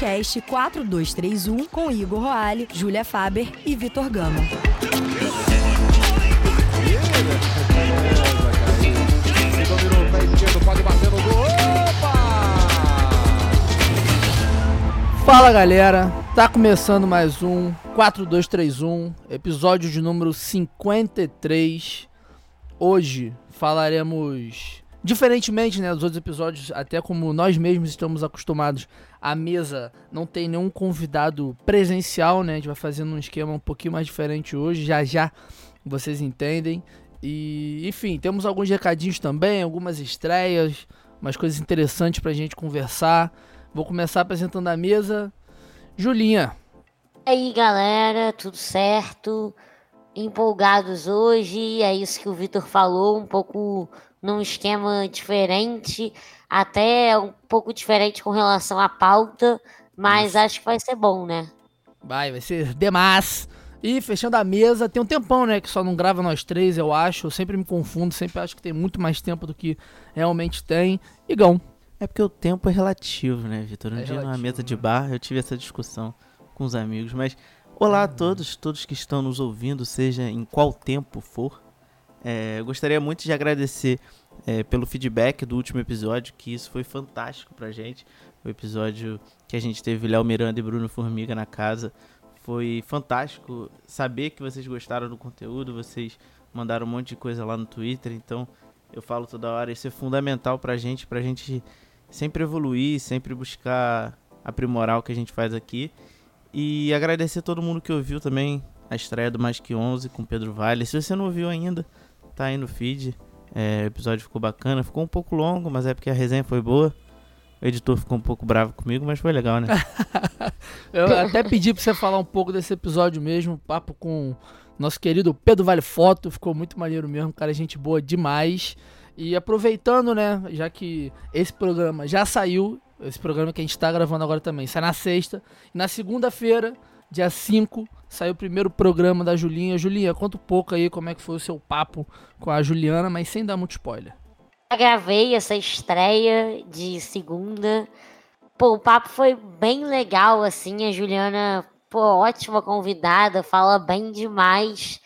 podcast 4231 com Igor Roale, Júlia Faber e Vitor Gama. Fala galera, tá começando mais um 4231, episódio de número 53. Hoje falaremos Diferentemente né, dos outros episódios, até como nós mesmos estamos acostumados, a mesa não tem nenhum convidado presencial, né? A gente vai fazendo um esquema um pouquinho mais diferente hoje, já já vocês entendem. E, enfim, temos alguns recadinhos também, algumas estreias, umas coisas interessantes pra gente conversar. Vou começar apresentando a mesa. Julinha. E aí, galera, tudo certo? Empolgados hoje, é isso que o Vitor falou, um pouco num esquema diferente, até um pouco diferente com relação à pauta, mas Isso. acho que vai ser bom, né? Vai, vai ser demais. E fechando a mesa, tem um tempão, né? Que só não grava nós três, eu acho. Eu sempre me confundo, sempre acho que tem muito mais tempo do que realmente tem. Igão. É porque o tempo é relativo, né, Vitor? Um é dia relativo, numa mesa de né? bar eu tive essa discussão com os amigos. Mas olá a uhum. todos, todos que estão nos ouvindo, seja em qual tempo for. É, gostaria muito de agradecer é, pelo feedback do último episódio, que isso foi fantástico pra gente. O episódio que a gente teve Léo Miranda e Bruno Formiga na casa. Foi fantástico saber que vocês gostaram do conteúdo, vocês mandaram um monte de coisa lá no Twitter, então eu falo toda hora, isso é fundamental pra gente, pra gente sempre evoluir, sempre buscar aprimorar o que a gente faz aqui. E agradecer todo mundo que ouviu também a estreia do Mais Que 11 com Pedro Vale. Se você não ouviu ainda, tá aí no feed. É, o episódio ficou bacana, ficou um pouco longo, mas é porque a resenha foi boa. O editor ficou um pouco bravo comigo, mas foi legal, né? eu até pedi pra você falar um pouco desse episódio mesmo, papo com nosso querido Pedro Vale Foto, ficou muito maneiro mesmo, cara, gente boa demais. E aproveitando, né, já que esse programa já saiu, esse programa que a gente tá gravando agora também, sai na sexta, e na segunda-feira Dia 5 saiu o primeiro programa da Julinha. Julinha, conta um pouco aí como é que foi o seu papo com a Juliana, mas sem dar muito spoiler. Eu gravei essa estreia de segunda. Pô, o papo foi bem legal, assim. A Juliana, pô, ótima convidada, fala bem demais.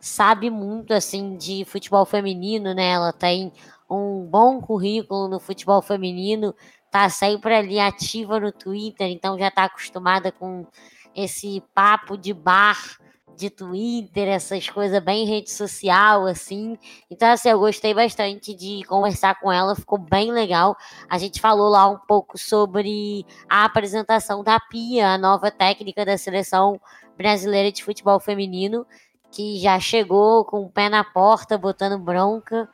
Sabe muito, assim, de futebol feminino, né? Ela tem um bom currículo no futebol feminino, tá sempre ali ativa no Twitter, então já tá acostumada com esse papo de bar de Twitter, essas coisas bem rede social, assim. Então, assim, eu gostei bastante de conversar com ela, ficou bem legal. A gente falou lá um pouco sobre a apresentação da Pia, a nova técnica da seleção brasileira de futebol feminino, que já chegou com o pé na porta, botando bronca.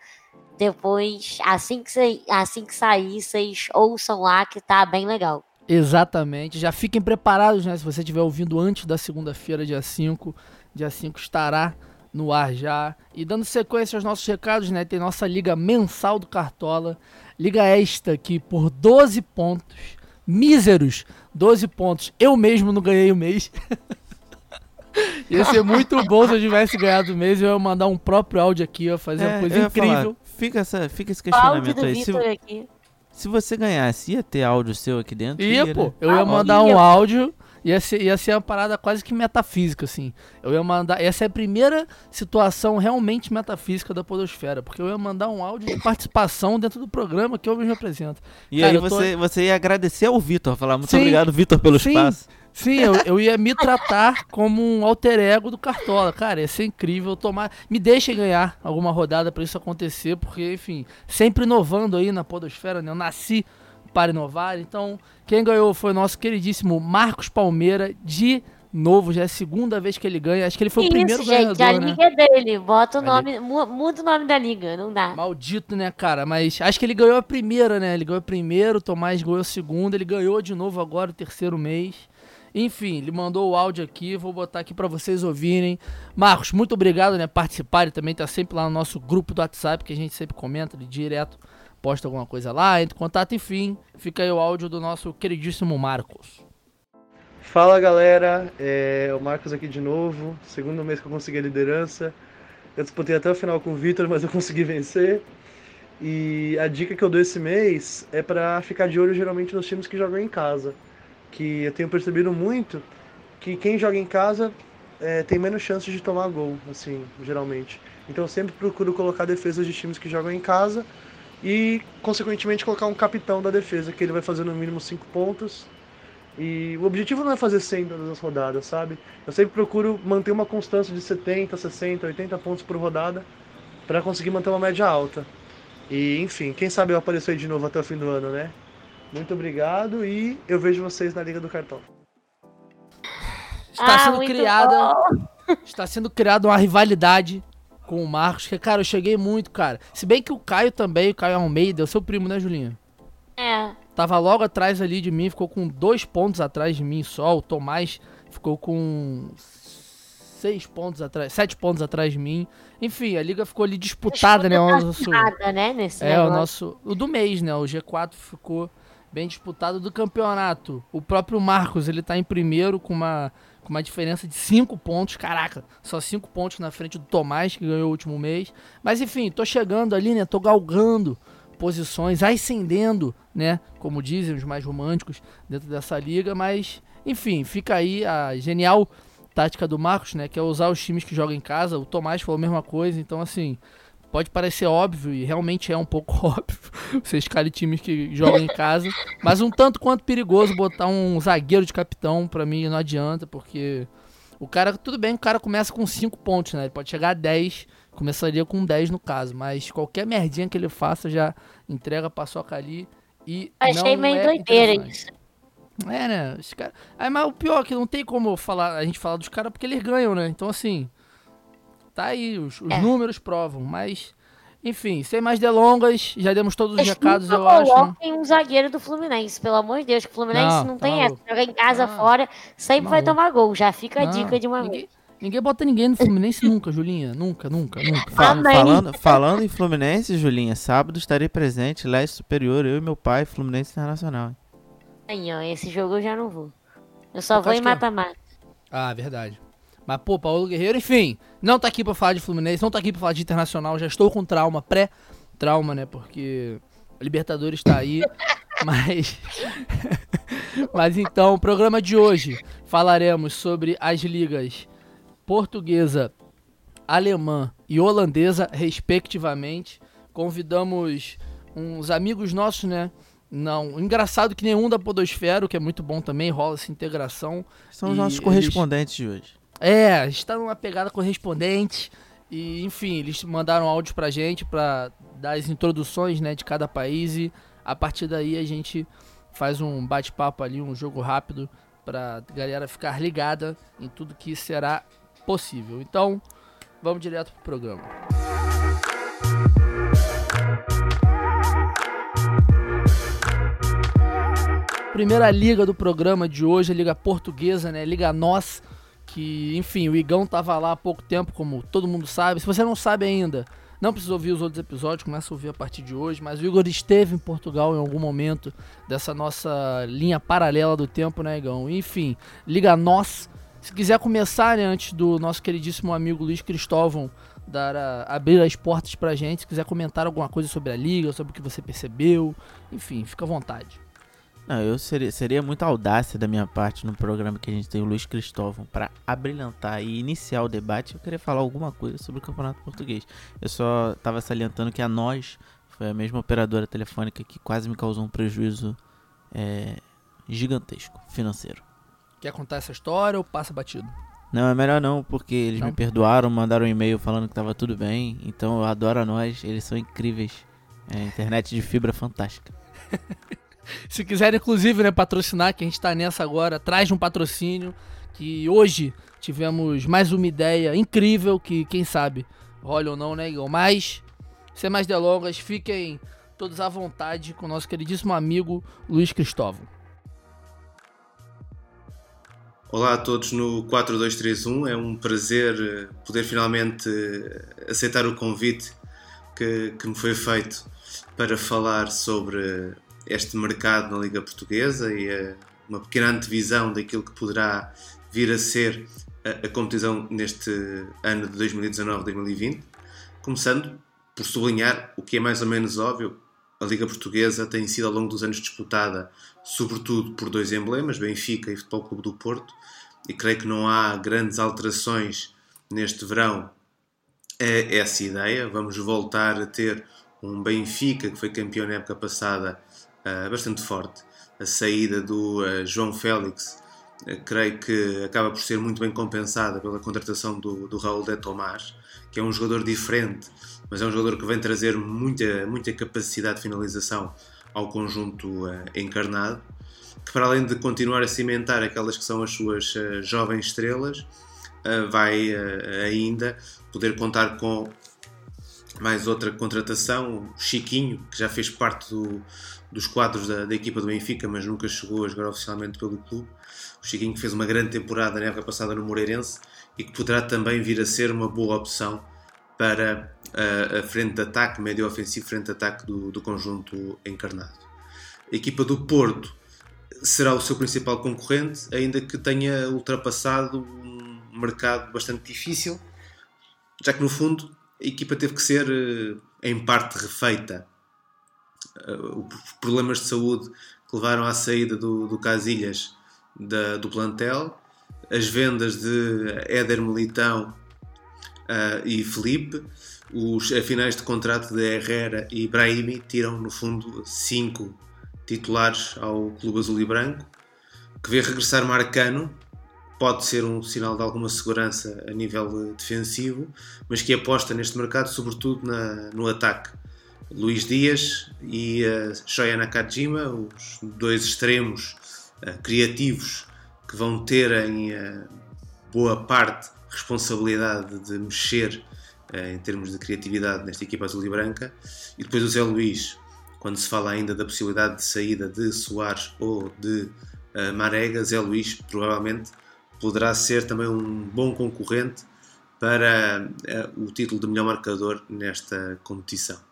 Depois, assim que, assim que sair, vocês ouçam lá que tá bem legal. Exatamente. Já fiquem preparados, né? Se você estiver ouvindo antes da segunda-feira, dia 5. Dia 5 estará no ar já. E dando sequência aos nossos recados, né? Tem nossa liga mensal do Cartola. Liga esta que por 12 pontos, míseros 12 pontos, eu mesmo não ganhei o mês. Ia ser muito bom se eu tivesse ganhado o mês. Eu ia mandar um próprio áudio aqui, ia fazer é, uma coisa incrível. Falar, fica, essa, fica esse questionamento aí. Se, aqui. Se você ganhasse, ia ter áudio seu aqui dentro? Ia, ia pô. Eu ia mandar um áudio. Ia ser, ia ser uma parada quase que metafísica, assim. Eu ia mandar. Essa é a primeira situação realmente metafísica da Podosfera. Porque eu ia mandar um áudio de participação dentro do programa que eu me represento. E Cara, aí você, tô... você ia agradecer ao Vitor, falar muito sim, obrigado, Vitor, pelo sim, espaço. Sim, eu, eu ia me tratar como um alter ego do Cartola. Cara, ia ser incrível tomar. Me deixem ganhar alguma rodada para isso acontecer, porque, enfim, sempre inovando aí na Podosfera, né? Eu nasci para inovar. Então, quem ganhou foi o nosso queridíssimo Marcos Palmeira, de novo, já é a segunda vez que ele ganha. Acho que ele foi Isso, o primeiro gente, ganhador, a liga né? é dele. Bota o nome, muda o nome da liga, não dá. Maldito, né, cara? Mas acho que ele ganhou a primeira, né? Ele ganhou a primeira, o Tomás ganhou a segunda, ele ganhou de novo agora o terceiro mês. Enfim, ele mandou o áudio aqui, vou botar aqui para vocês ouvirem. Marcos, muito obrigado, né, participar, ele também tá sempre lá no nosso grupo do WhatsApp, que a gente sempre comenta, direto posta alguma coisa lá, entre em contato, enfim. Fica aí o áudio do nosso queridíssimo Marcos. Fala galera, é o Marcos aqui de novo, segundo mês que eu consegui a liderança. Eu disputei até o final com o Vitor, mas eu consegui vencer. E a dica que eu dou esse mês é para ficar de olho geralmente nos times que jogam em casa que eu tenho percebido muito que quem joga em casa é, tem menos chances de tomar gol, assim, geralmente. Então eu sempre procuro colocar defesas de times que jogam em casa e, consequentemente, colocar um capitão da defesa, que ele vai fazer no mínimo 5 pontos. E o objetivo não é fazer 100 todas as rodadas, sabe? Eu sempre procuro manter uma constância de 70, 60, 80 pontos por rodada para conseguir manter uma média alta. E, enfim, quem sabe eu aparecer de novo até o fim do ano, né? Muito obrigado e eu vejo vocês na Liga do Cartão. Está ah, sendo criada. Bom. Está sendo criada uma rivalidade com o Marcos, que, cara, eu cheguei muito, cara. Se bem que o Caio também, o Caio Almeida, é o seu primo, né, Julinha? É. Tava logo atrás ali de mim, ficou com dois pontos atrás de mim só. O Tomás ficou com seis pontos atrás, sete pontos atrás de mim. Enfim, a liga ficou ali disputada, né? O nosso, né? Nesse é, negócio. o nosso. O do mês, né? O G4 ficou bem disputado do campeonato. O próprio Marcos, ele tá em primeiro com uma com uma diferença de 5 pontos. Caraca, só 5 pontos na frente do Tomás, que ganhou o último mês. Mas enfim, tô chegando ali, né? Tô galgando posições, ascendendo, né? Como dizem os mais românticos dentro dessa liga. Mas, enfim, fica aí a genial tática do Marcos, né? Que é usar os times que jogam em casa. O Tomás falou a mesma coisa, então assim. Pode parecer óbvio, e realmente é um pouco óbvio, você escale times que jogam em casa, mas um tanto quanto perigoso botar um zagueiro de capitão, para mim não adianta, porque o cara, tudo bem, o cara começa com 5 pontos, né? Ele pode chegar a 10, começaria com 10 no caso, mas qualquer merdinha que ele faça já entrega a paçoca ali e Achei não meio é doideira isso. É, né? Os cara... Aí, mas o pior é que não tem como falar, a gente falar dos caras porque eles ganham, né? Então, assim, Tá aí, os, os é. números provam, mas. Enfim, sem mais delongas, já demos todos os recados, eu acho. Coloquem um zagueiro do Fluminense, pelo amor de Deus, que o Fluminense não, não tá tem maluco. essa. Joga em casa, ah, fora, sempre tá vai tomar gol. Já fica a não, dica de uma ninguém, vez. Ninguém bota ninguém no Fluminense nunca, Julinha. Nunca, nunca, nunca. falando, falando em Fluminense, Julinha, sábado estarei presente, Leste Superior, eu e meu pai, Fluminense Internacional. Aí, ó, esse jogo eu já não vou. Eu só vou em mata-mata. Ah, verdade. Mas, pô, Paulo Guerreiro, enfim, não tá aqui pra falar de Fluminense, não tá aqui pra falar de Internacional, já estou com trauma, pré-trauma, né? Porque a Libertadores tá aí. mas. mas então, o programa de hoje falaremos sobre as ligas portuguesa, alemã e holandesa, respectivamente. Convidamos uns amigos nossos, né? Não, engraçado que nenhum da Podosfera, o que é muito bom também, rola essa integração. São os nossos correspondentes eles... de hoje. É, está numa pegada correspondente. E, enfim, eles mandaram áudio pra gente pra dar as introduções, né, de cada país e a partir daí a gente faz um bate-papo ali, um jogo rápido pra galera ficar ligada em tudo que será possível. Então, vamos direto pro programa. Primeira liga do programa de hoje, a Liga Portuguesa, né? Liga Nós que, enfim, o Igão tava lá há pouco tempo, como todo mundo sabe. Se você não sabe ainda, não precisa ouvir os outros episódios, começa a ouvir a partir de hoje. Mas o Igor esteve em Portugal em algum momento dessa nossa linha paralela do tempo, né, Igão? Enfim, liga nós. Se quiser começar, né, antes do nosso queridíssimo amigo Luiz Cristóvão dar a, abrir as portas pra gente, se quiser comentar alguma coisa sobre a liga, sobre o que você percebeu, enfim, fica à vontade. Não, eu seria, seria muita audácia da minha parte no programa que a gente tem o Luiz Cristóvão para abrilhantar e iniciar o debate. Eu queria falar alguma coisa sobre o Campeonato Português. Eu só estava salientando que a nós foi a mesma operadora telefônica que quase me causou um prejuízo é, gigantesco financeiro. Quer contar essa história ou passa batido? Não, é melhor não, porque eles não. me perdoaram, mandaram um e-mail falando que estava tudo bem. Então eu adoro a nós, eles são incríveis. É, internet de fibra fantástica. Se quiser, inclusive, né, patrocinar, que a gente está nessa agora, traz de um patrocínio. Que hoje tivemos mais uma ideia incrível que, quem sabe, rola ou não, né, Igor? Mas, sem mais delongas, fiquem todos à vontade com o nosso queridíssimo amigo Luiz Cristóvão. Olá a todos no 4231, é um prazer eh, poder finalmente eh, aceitar o convite que, que me foi feito para falar sobre este mercado na Liga Portuguesa e a, uma pequena antevisão daquilo que poderá vir a ser a, a competição neste ano de 2019-2020, começando por sublinhar o que é mais ou menos óbvio, a Liga Portuguesa tem sido ao longo dos anos disputada sobretudo por dois emblemas, Benfica e Futebol Clube do Porto, e creio que não há grandes alterações neste verão é essa ideia. Vamos voltar a ter um Benfica que foi campeão na época passada bastante forte. A saída do uh, João Félix, uh, creio que acaba por ser muito bem compensada pela contratação do, do Raul de Tomás, que é um jogador diferente, mas é um jogador que vem trazer muita, muita capacidade de finalização ao conjunto encarnado que para além de continuar a cimentar aquelas que são as suas uh, jovens estrelas, uh, vai uh, ainda poder contar com mais outra contratação, o Chiquinho, que já fez parte do, dos quadros da, da, equipa do Benfica, mas nunca chegou a jogar oficialmente pelo clube. O Chiquinho fez uma grande temporada na época passada no Moreirense e que poderá também vir a ser uma boa opção para a, a frente de ataque, médio ofensivo frente de ataque do, do conjunto encarnado. A equipa do Porto será o seu principal concorrente, ainda que tenha ultrapassado um mercado bastante difícil, já que no fundo a equipa teve que ser eh, em parte refeita. Eh, os problemas de saúde que levaram à saída do, do Casilhas da, do plantel, as vendas de Éder Militão uh, e Felipe, os finais de contrato de Herrera e Brahimi tiram no fundo cinco titulares ao Clube Azul e Branco, que vê regressar Marcano, pode ser um sinal de alguma segurança a nível defensivo, mas que aposta neste mercado sobretudo na, no ataque. Luís Dias e Shoya Nakajima, os dois extremos uh, criativos que vão ter em uh, boa parte responsabilidade de mexer uh, em termos de criatividade nesta equipa azul e branca, e depois o Zé Luís, quando se fala ainda da possibilidade de saída de Soares ou de uh, Marega, Zé Luís provavelmente poderá ser também um bom concorrente para uh, o título de melhor marcador nesta competição.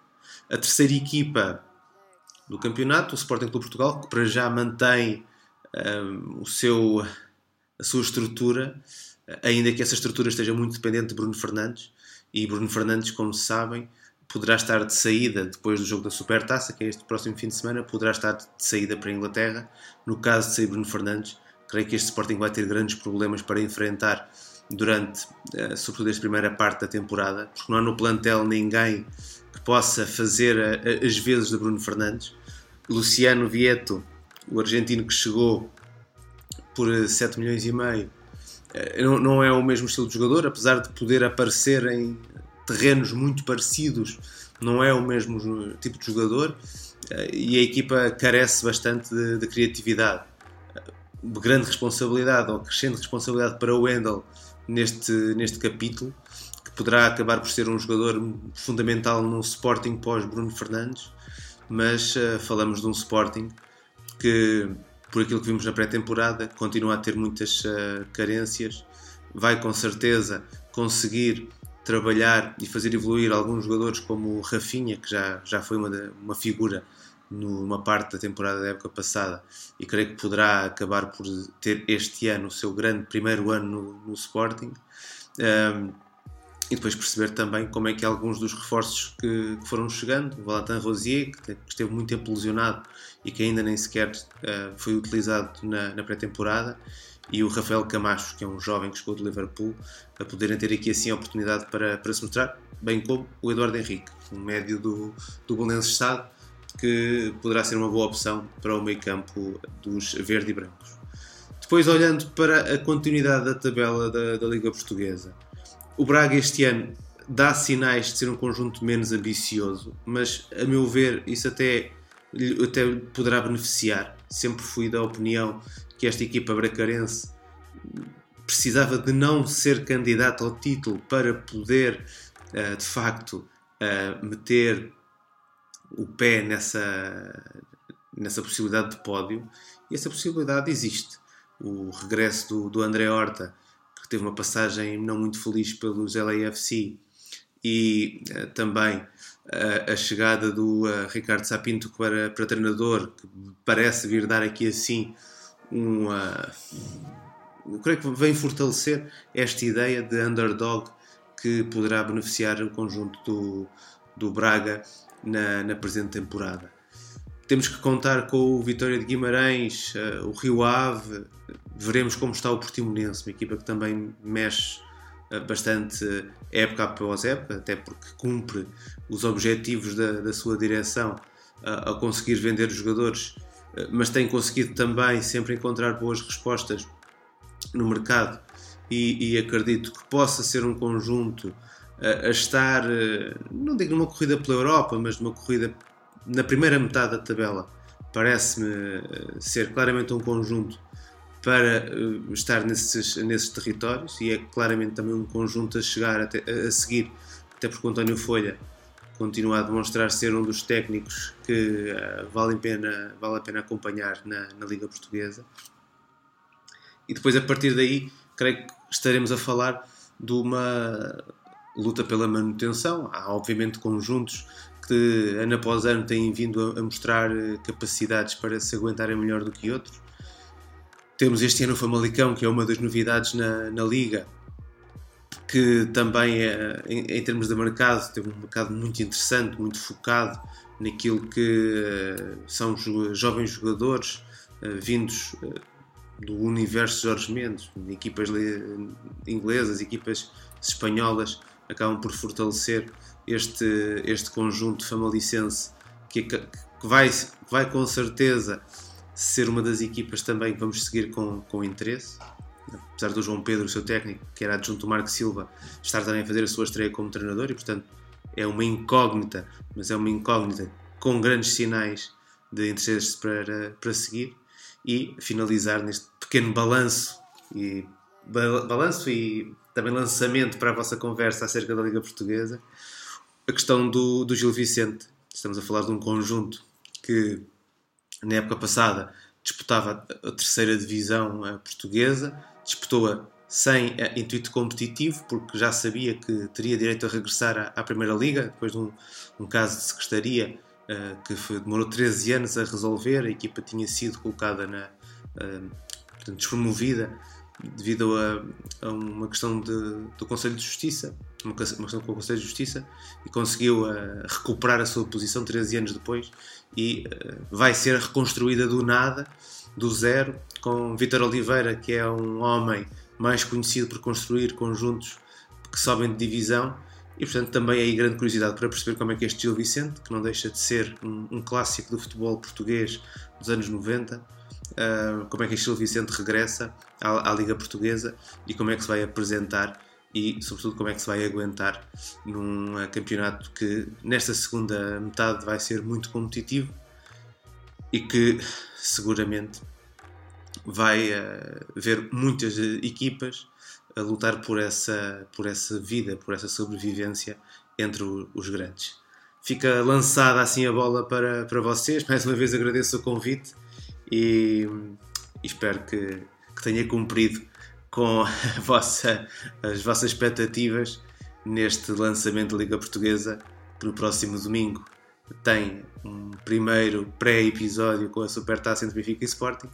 A terceira equipa do campeonato, o Sporting Clube Portugal, que para já mantém uh, o seu, a sua estrutura, ainda que essa estrutura esteja muito dependente de Bruno Fernandes, e Bruno Fernandes, como sabem, poderá estar de saída depois do jogo da Supertaça, que é este próximo fim de semana, poderá estar de saída para a Inglaterra. No caso de sair Bruno Fernandes, creio que este Sporting vai ter grandes problemas para enfrentar durante, uh, sobretudo, esta primeira parte da temporada, porque não há no plantel ninguém possa fazer a, a, as vezes de Bruno Fernandes. Luciano Vieto, o argentino que chegou por 7 milhões e meio, não, não é o mesmo estilo de jogador, apesar de poder aparecer em terrenos muito parecidos, não é o mesmo tipo de jogador eh, e a equipa carece bastante de, de criatividade. De grande responsabilidade ou crescente responsabilidade para o Wendel neste, neste capítulo, poderá acabar por ser um jogador fundamental no Sporting pós Bruno Fernandes, mas uh, falamos de um Sporting que, por aquilo que vimos na pré-temporada, continua a ter muitas uh, carências, vai com certeza conseguir trabalhar e fazer evoluir alguns jogadores como o Rafinha, que já, já foi uma, uma figura numa parte da temporada da época passada e creio que poderá acabar por ter este ano o seu grande primeiro ano no, no Sporting. Um, e depois perceber também como é que alguns dos reforços que, que foram chegando, o Valentin Rosier, que, esteve muito tempo lesionado e que ainda nem sequer uh, foi utilizado na, na pré-temporada, e o Rafael Camacho, que é um jovem que chegou do Liverpool, a poderem ter aqui assim a oportunidade para, para se mostrar, bem como o Eduardo Henrique, um médio do, do Belenenses Estado, que poderá ser uma boa opção para o meio campo dos verde e brancos. Depois, olhando para a continuidade da tabela da, da Liga Portuguesa, o Braga este ano dá sinais de ser um conjunto menos ambicioso, mas a meu ver isso até, até poderá beneficiar. Sempre fui da opinião que esta equipa bracarense precisava de não ser candidato ao título para poder, uh, de facto, uh, meter o pé nessa, nessa possibilidade de pódio. E essa possibilidade existe. O regresso do, do André Horta, que teve uma passagem não muito feliz pelos LAFC, e uh, também a chegada do Ricardo Sapinto para, para treinador, que parece vir dar aqui assim uma. Eu creio que vem fortalecer esta ideia de underdog que poderá beneficiar o conjunto do, do Braga na, na presente temporada. temos que contar com o Vitória de Guimarães, uh, o Rio Ave, veremos como está o Portimonense, uma equipa que também mexe uh, bastante época após época, até porque cumpre os objetivos da, da sua direção uh, ao conseguir vender os jogadores, mas tem conseguido também sempre encontrar boas respostas no mercado e, e acredito que possa ser um conjunto a estar, não digo numa corrida pela Europa, mas numa corrida na primeira metade da tabela. Parece-me eh, ser claramente um conjunto para eh, estar nesses, nesses territórios e é claramente também um conjunto a chegar até, a seguir, até porque o António Folha continua a demonstrar ser um dos técnicos que uh, vale, a pena, vale a pena acompanhar na, na Liga Portuguesa. E depois, a partir daí, creio que estaremos a falar de uma luta pela manutenção. Há, obviamente, conjuntos que ano após ano têm vindo a, mostrar eh, capacidades para se aguentarem melhor do que outros. Temos este ano o Famalicão, que é uma das novidades na, na Liga, que também é, em, em, termos de mercado, tem um mercado muito interessante, muito focado naquilo que uh, são jovens jogadores uh, vindos uh, do universo Jorge Mendes, equipas inglesas, equipas espanholas, acabam por fortalecer este, este conjunto famalicense que, que, vai, que vai com certeza ser uma das equipas também que vamos seguir com, com interesse. Apesar do João Pedro, o seu técnico, que era adjunto do Marco Silva, estar também a fazer a sua estreia como treinador e, portanto, é uma incógnita, mas é uma incógnita com grandes sinais de interesse para, para seguir e finalizar neste pequeno balanço e balanço e também lançamento para a vossa conversa acerca da Liga Portuguesa a questão do, do Gil Vicente. Estamos a falar de um conjunto que, na época passada, disputava a terceira divisão portuguesa, disputou-a sem intuito competitivo, porque já sabia que teria direito a regressar à, Primeira Liga, depois de um, um caso de secretaria uh, que foi, demorou 13 anos a resolver, a equipa tinha sido colocada na. Uh, portanto, despromovida devido a, a uma questão de, do Conselho de Justiça, uma, questão com o Conselho de Justiça, e conseguiu uh, recuperar a sua posição 13 anos depois e uh, vai ser reconstruída do nada, do zero, com Vítor Oliveira, que é um homem mais conhecido por construir conjuntos que sobem de divisão. E portanto também aí grande curiosidade para perceber como é que este Gil Vicente, que não deixa de ser um, um clássico do futebol português dos anos 90, uh, como é que este Gil Vicente regressa à, à, Liga Portuguesa e como é que se vai apresentar e, sobretudo, como é que se vai aguentar num uh, campeonato que nesta segunda metade vai ser muito competitivo e que seguramente vai uh, ver muitas equipas a lutar por essa, por essa vida, por essa sobrevivência entre o, os grandes. Fica lançada assim a bola para, para vocês. Mais uma vez agradeço o convite e, e espero que, que, tenha cumprido com vossa, as vossas expectativas neste lançamento da Liga Portuguesa, que no próximo domingo tem um primeiro pré-episódio com a Supertaça entre Benfica e Sporting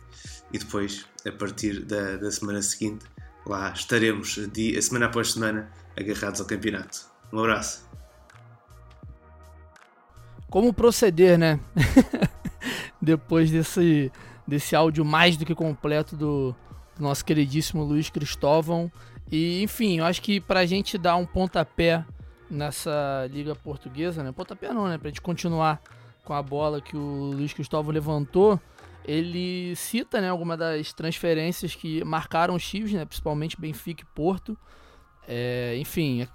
e depois, a partir da, da semana seguinte, lá estaremos dia, semana após semana agarrados ao campeonato. Um abraço. Como proceder, né? depois desse, desse áudio mais do que completo do nosso queridíssimo Luiz Cristóvão. E, enfim, eu acho que pra gente dar um pontapé nessa liga portuguesa, né? Pontapé não, né? Pra gente continuar com a bola que o Luiz Cristóvão levantou, ele cita, né, algumas das transferências que marcaram os Chiefs, né? Principalmente Benfica e Porto. É, enfim,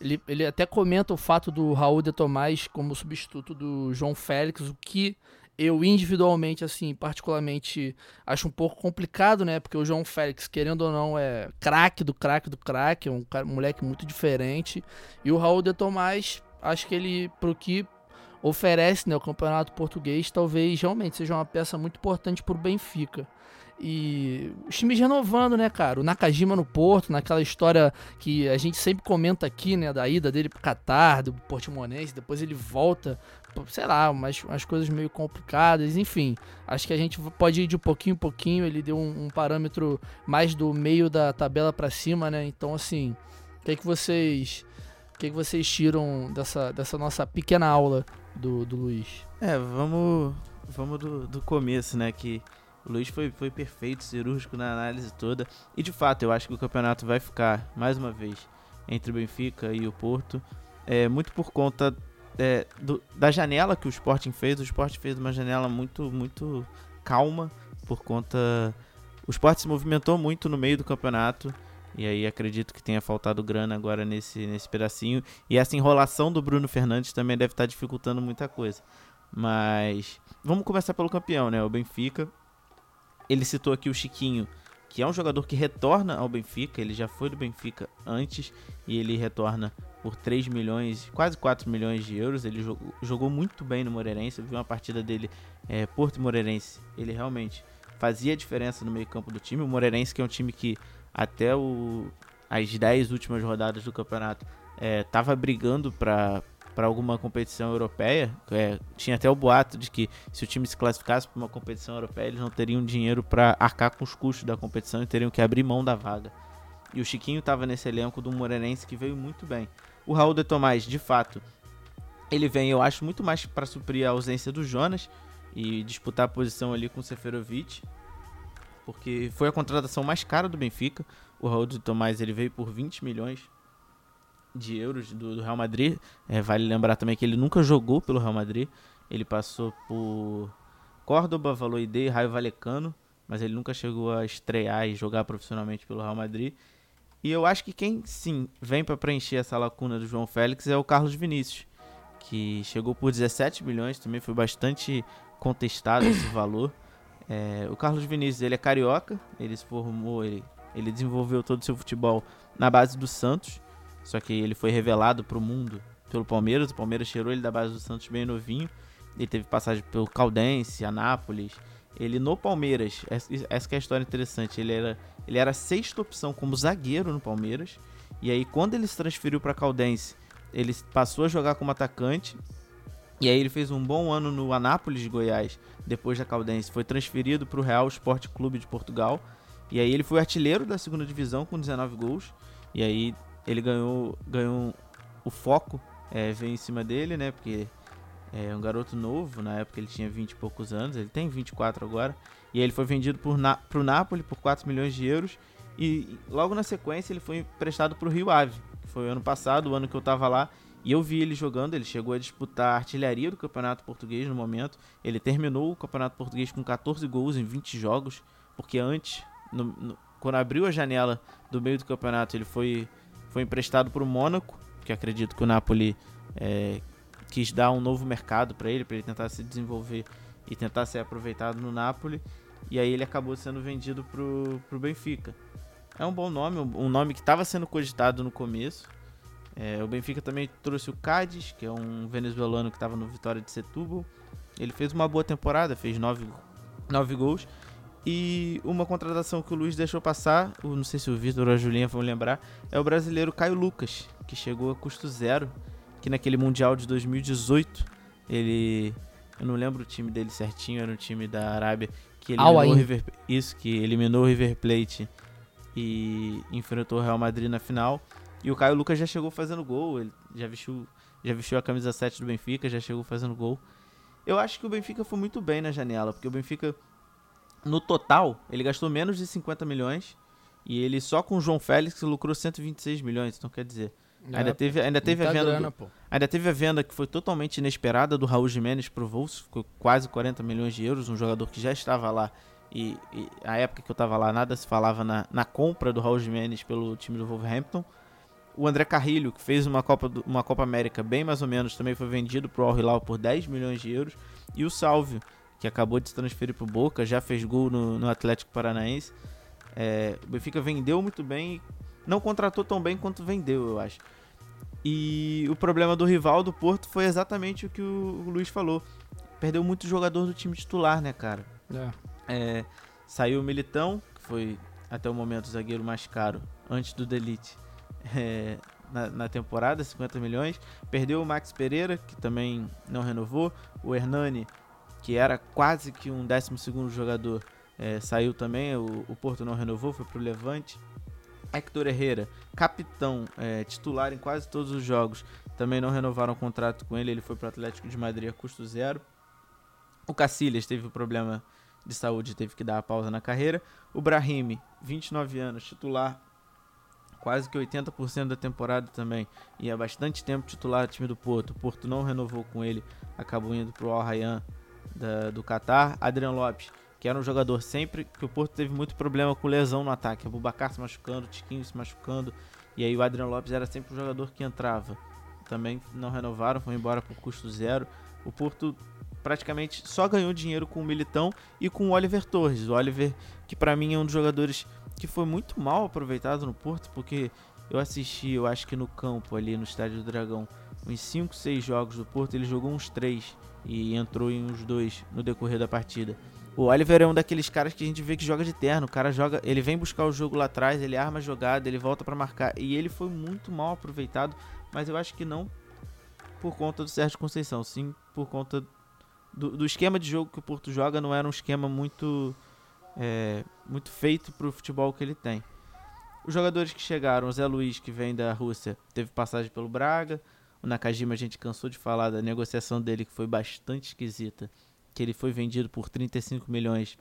ele, ele até comenta o fato do Raul de Tomás como substituto do João Félix, o que eu individualmente, assim, particularmente, acho um pouco complicado, né? Porque o João Félix, querendo ou não, é craque do craque do craque, é um, cara, um moleque muito diferente. E o Raul de Tomás, acho que ele, pro que oferece, né, o campeonato português, talvez realmente seja uma peça muito importante pro Benfica. E os times renovando, né, cara? O Nakajima no Porto, naquela história que a gente sempre comenta aqui, né? Da ida dele pro Qatar, do Portimonense, depois ele volta, sei lá, umas, umas coisas meio complicadas, enfim. Acho que a gente pode ir de pouquinho em pouquinho, ele deu um, um parâmetro mais do meio da tabela para cima, né? Então, assim, o que, é que vocês. O que, é que vocês tiram dessa, dessa nossa pequena aula do, do Luiz? É, vamos vamos do, do começo, né? Que o Luiz foi, foi perfeito, cirúrgico na análise toda. E de fato, eu acho que o campeonato vai ficar, mais uma vez, entre o Benfica e o Porto. É, muito por conta é, do, da janela que o Sporting fez. O Sporting fez uma janela muito, muito calma, por conta. O Sporting se movimentou muito no meio do campeonato. E aí acredito que tenha faltado grana agora nesse, nesse pedacinho. E essa enrolação do Bruno Fernandes também deve estar dificultando muita coisa. Mas vamos começar pelo campeão, né? O Benfica. Ele citou aqui o Chiquinho, que é um jogador que retorna ao Benfica. Ele já foi do Benfica antes e ele retorna por 3 milhões, quase 4 milhões de euros. Ele jogou, jogou muito bem no Moreirense. Eu vi uma partida dele, é, Porto Moreirense. Ele realmente fazia diferença no meio-campo do time. O Moreirense, que é um time que até o, as 10 últimas rodadas do campeonato estava é, brigando para para alguma competição europeia. É, tinha até o boato de que se o time se classificasse para uma competição europeia, eles não teriam dinheiro para arcar com os custos da competição e teriam que abrir mão da vaga. E o Chiquinho estava nesse elenco do Moreirense que veio muito bem. O Raul de Tomás, de fato, ele vem, eu acho, muito mais para suprir a ausência do Jonas e disputar a posição ali com o Seferovic, porque foi a contratação mais cara do Benfica. O Raul de Tomás ele veio por 20 milhões de euros do, do Real Madrid. É, vale lembrar também que ele nunca jogou pelo Real Madrid. Ele passou por Córdoba, Valoide e Raio Valecano, mas ele nunca chegou a estrear e jogar profissionalmente pelo Real Madrid. E eu acho que quem sim vem para preencher essa lacuna do João Félix é o Carlos Vinícius, que chegou por 17 milhões, também foi bastante contestado esse valor. É, o Carlos Vinícius ele é carioca, ele se formou, ele, ele desenvolveu todo o seu futebol na base do Santos. Só que ele foi revelado para o mundo pelo Palmeiras. O Palmeiras tirou ele da base do Santos bem novinho. Ele teve passagem pelo Caldense, Anápolis. Ele no Palmeiras, essa é a história interessante. Ele era, ele era a sexta opção como zagueiro no Palmeiras. E aí, quando ele se transferiu para Caldense, ele passou a jogar como atacante. E aí, ele fez um bom ano no Anápolis de Goiás, depois da Caldense. Foi transferido para o Real Esporte Clube de Portugal. E aí, ele foi artilheiro da segunda divisão com 19 gols. E aí, ele ganhou, ganhou o foco, é, veio em cima dele, né? Porque é um garoto novo, na época ele tinha 20 e poucos anos, ele tem 24 agora. E ele foi vendido por na, pro Napoli por 4 milhões de euros. E logo na sequência ele foi emprestado pro Rio Ave, que foi ano passado, o ano que eu tava lá. E eu vi ele jogando, ele chegou a disputar a artilharia do Campeonato Português no momento. Ele terminou o Campeonato Português com 14 gols em 20 jogos, porque antes, no, no, quando abriu a janela do meio do campeonato, ele foi foi emprestado para o Mônaco, que acredito que o Napoli é, quis dar um novo mercado para ele, para ele tentar se desenvolver e tentar ser aproveitado no Napoli. E aí ele acabou sendo vendido para o Benfica. É um bom nome, um nome que estava sendo cogitado no começo. É, o Benfica também trouxe o Cádiz, que é um venezuelano que estava no Vitória de Setúbal. Ele fez uma boa temporada, fez nove, nove gols. E uma contratação que o Luiz deixou passar, não sei se o Vitor ou a Julinha vão lembrar, é o brasileiro Caio Lucas, que chegou a custo zero, que naquele Mundial de 2018, ele. Eu não lembro o time dele certinho, era um time da Arábia que eliminou o River, isso, que eliminou o River Plate e enfrentou o Real Madrid na final. E o Caio Lucas já chegou fazendo gol, ele já vestiu, já vestiu a camisa 7 do Benfica, já chegou fazendo gol. Eu acho que o Benfica foi muito bem na janela, porque o Benfica no total, ele gastou menos de 50 milhões e ele só com o João Félix lucrou 126 milhões. Então quer dizer, é, ainda teve, ainda teve a venda, grana, do, ainda teve a venda que foi totalmente inesperada do Raul Jimenez pro Wolves, ficou quase 40 milhões de euros, um jogador que já estava lá e, e a época que eu estava lá nada se falava na, na compra do Raul Jimenez pelo time do Wolverhampton. O André Carrilho, que fez uma Copa, uma Copa América bem mais ou menos, também foi vendido pro Al Hilal por 10 milhões de euros. E o Salvio, que acabou de se transferir para o Boca, já fez gol no, no Atlético Paranaense. É, o Benfica vendeu muito bem, não contratou tão bem quanto vendeu, eu acho. E o problema do rival do Porto foi exatamente o que o, Luiz falou. Perdeu muito jogador do time titular, né, cara? É. É, saiu o Militão, que foi até o momento o zagueiro mais caro antes do Delite é, na, na, temporada, 50 milhões. Perdeu o Max Pereira, que também não renovou. O Hernani, que era quase que um 12 jogador, é, saiu também. O, o, Porto não renovou, foi para o Levante. Hector Herrera, capitão, é, titular em quase todos os jogos, também não renovaram o contrato com ele. Ele foi para o Atlético de Madrid a custo zero. O Cacilhas teve um problema de saúde, teve que dar a pausa na carreira. O Brahimi, 29 anos, titular quase que 80% da temporada também. E há bastante tempo titular do time do Porto. O Porto não renovou com ele, acabou indo para o Al Rayyan do Qatar. Adriano Lopes, que era um jogador sempre que o Porto teve muito problema com lesão no ataque. O Bubacar se machucando, o Tiquinho se machucando. E aí o Adriano Lopes era sempre o jogador que entrava. Também não renovaram, foi embora por custo zero. O Porto praticamente só ganhou dinheiro com o Militão e com o Oliver Torres. O Oliver, que para mim é um dos jogadores que foi muito mal aproveitado no Porto, porque eu assisti, eu acho que no campo ali no Estádio do Dragão, uns 5, 6 jogos do Porto, ele jogou uns 3 e entrou em uns 2 no decorrer da partida. O Oliver é um daqueles caras que a gente vê que joga de terno. O cara joga, ele vem buscar o jogo lá atrás, ele arma a jogada, ele volta para marcar e ele foi muito mal aproveitado, mas eu acho que não por conta do Sérgio Conceição, sim por conta do, do esquema de jogo que o Porto joga, não era um esquema muito é, muito feito para o futebol que ele tem. Os jogadores que chegaram, o Zé Luiz, que vem da Rússia, teve passagem pelo Braga. O Nakajima, a gente cansou de falar da negociação dele, que foi bastante esquisita. Que ele foi vendido por 35 milhões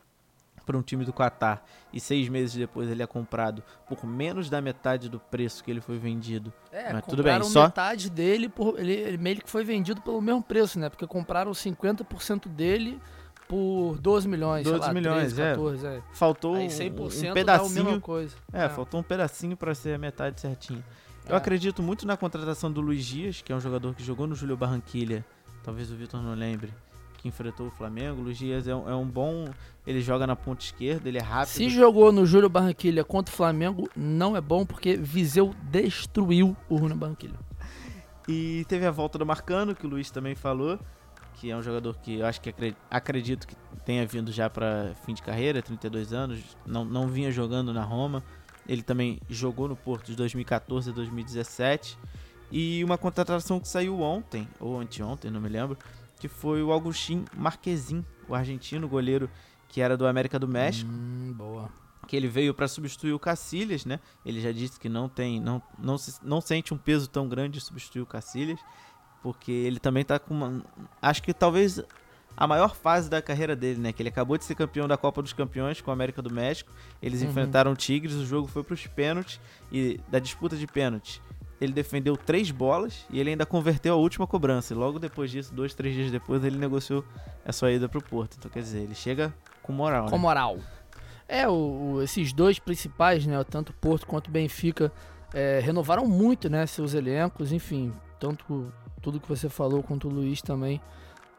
para um time do Qatar e seis meses depois ele é comprado por menos da metade do preço que ele foi vendido. É, Mas tudo bem, só metade dele por ele, ele meio que foi vendido pelo mesmo preço, né? Porque compraram 50% dele por 12 milhões, 12 lá, milhões, 13, 14, é. é. Faltou Aí 100% um pedacinho. coisa. É, é, faltou um pedacinho para ser a metade certinho. Eu acredito muito na contratação do Luiz Dias, que é um jogador que jogou no Júlio Barranquilha. Talvez o Vitor não lembre. Que enfrentou o Flamengo. O Luiz Dias é um, é um, bom. Ele joga na ponta esquerda, ele é rápido. Se jogou no Júlio Barranquilha contra o Flamengo, não é bom porque Viseu destruiu o Júlio Barranquilha. E teve a volta do Marcano, que o Luiz também falou que é um jogador que eu acho que acredito que tenha vindo já para fim de carreira, 32 anos, não, não vinha jogando na Roma. Ele também jogou no Porto de 2014 a 2017. E uma contratação que saiu ontem, ou anteontem, não me lembro, que foi o Augustin Marquezin, o argentino goleiro que era do América do México. Hum, boa. Que ele veio para substituir o Cacilhas, né? Ele já disse que não tem, não, não, se, não sente um peso tão grande de substituir o Cacilhas porque ele também tá com uma. Acho que talvez a maior fase da carreira dele, né? Que ele acabou de ser campeão da Copa dos Campeões com a América do México. Eles uhum. enfrentaram o Tigres, o jogo foi para os pênaltis e da disputa de pênaltis. Ele defendeu três bolas e ele ainda converteu a última cobrança. E logo depois disso, dois, três dias depois, ele negociou a sua ida para o Porto. Então, quer dizer, ele chega com moral. Com né? moral. É, o, o, esses dois principais, né? Tanto Porto quanto o Benfica, é, renovaram muito, né? Seus elencos, enfim. Tanto tudo que você falou quanto o Luiz também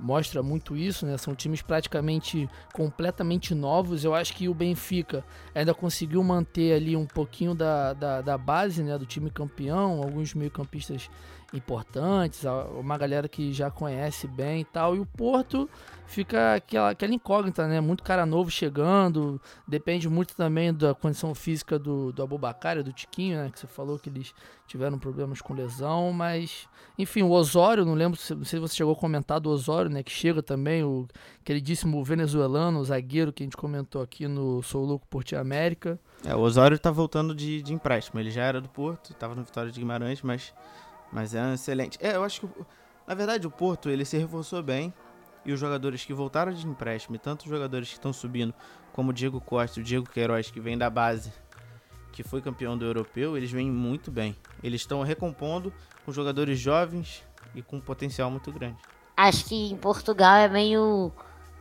mostra muito isso, né? São times praticamente completamente novos. Eu acho que o Benfica ainda conseguiu manter ali um pouquinho da, da, da base, né? Do time campeão, alguns meio-campistas importantes, uma galera que já conhece bem e tal. E o Porto fica aquela, aquela incógnita, né? Muito cara novo chegando, depende muito também da condição física do, do Abubacar, do Tiquinho, né? Que você falou que eles tiveram problemas com lesão, mas enfim, o Osório, não lembro, não sei se você chegou a comentar do Osório, né? Que chega também, o queridíssimo venezuelano, o zagueiro que a gente comentou aqui no Sou Louco por Ti América. É, o Osório tá voltando de, de empréstimo, ele já era do Porto, estava no Vitória de Guimarães, mas mas é um excelente. É, eu acho que, na verdade, o Porto ele se reforçou bem. E os jogadores que voltaram de empréstimo, tanto os jogadores que estão subindo, como o Diego Costa o Diego Queiroz, que vem da base, que foi campeão do europeu, eles vêm muito bem. Eles estão recompondo com jogadores jovens e com um potencial muito grande. Acho que em Portugal é meio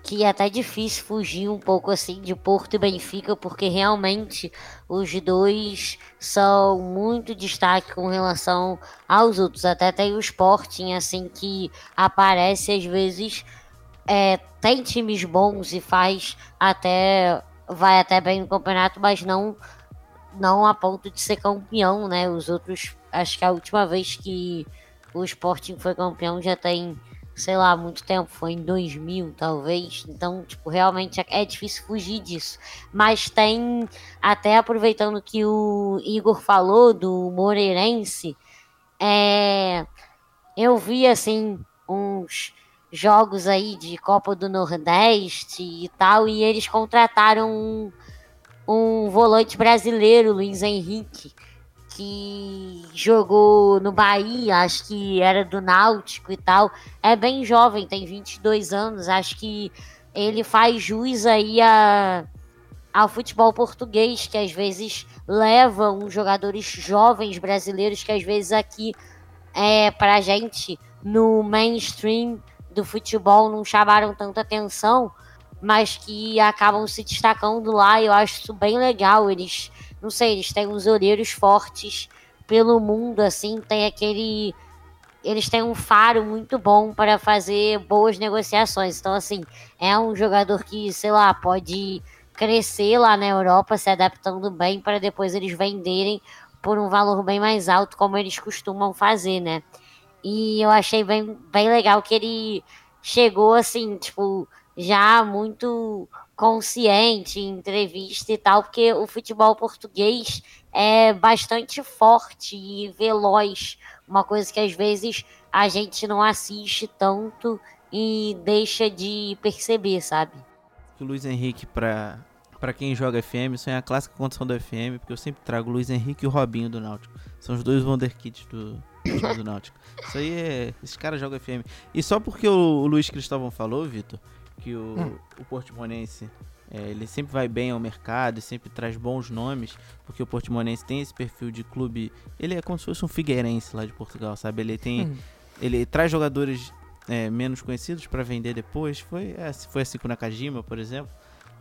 que é até difícil fugir um pouco assim de Porto e Benfica, porque realmente os dois são muito destaque com relação aos outros. Até tem o Sporting, assim, que aparece às vezes, é, tem times bons e faz até, vai até bem no campeonato, mas não, não a ponto de ser campeão, né? Os outros, acho que a última vez que o Sporting foi campeão já tem sei lá, muito tempo, foi em 2000 talvez. Então, tipo, realmente é, é difícil fugir disso. Mas tem, até aproveitando que o Igor falou do Moreirense, é, eu vi assim uns jogos aí de Copa do Nordeste e tal, e eles contrataram um, um volante brasileiro, Luiz Henrique que jogou no Bahia, acho que era do Náutico e tal. É bem jovem, tem 22 anos, acho que ele faz jus aí a, ao futebol português, que às vezes leva uns jogadores jovens brasileiros que às vezes aqui é, pra gente no mainstream do futebol não chamaram tanta atenção, mas que acabam se destacando lá. Eu acho isso bem legal. Eles, não sei, eles têm uns olheiros fortes pelo mundo, assim, tem aquele. Eles têm um faro muito bom para fazer boas negociações. Então, assim, é um jogador que, sei lá, pode crescer lá na Europa, se adaptando bem, para depois eles venderem por um valor bem mais alto, como eles costumam fazer, né? E eu achei bem, bem legal que ele chegou assim, tipo, já muito consciente em entrevista e tal, porque o futebol português é bastante forte e veloz, uma coisa que às vezes a gente não assiste tanto e deixa de perceber, sabe? O Luiz Henrique, para para quem joga FM, isso é a clássica condição do FM, porque eu sempre trago o Luiz Henrique e o Robinho do Náutico. São os dois Wonderkids do, do Náutico. Isso aí é. Esse cara joga FM. E só porque o, o Luiz Cristóvão falou, Vitor, que o, hum. o Portimonense é, ele sempre vai bem ao mercado e sempre traz bons nomes, porque o Portimonense tem esse perfil de clube. Ele é como se fosse um Figueirense lá de Portugal, sabe? Ele tem. Hum. Ele traz jogadores é, menos conhecidos para vender depois. Foi, é, foi assim com o Nakajima, por exemplo.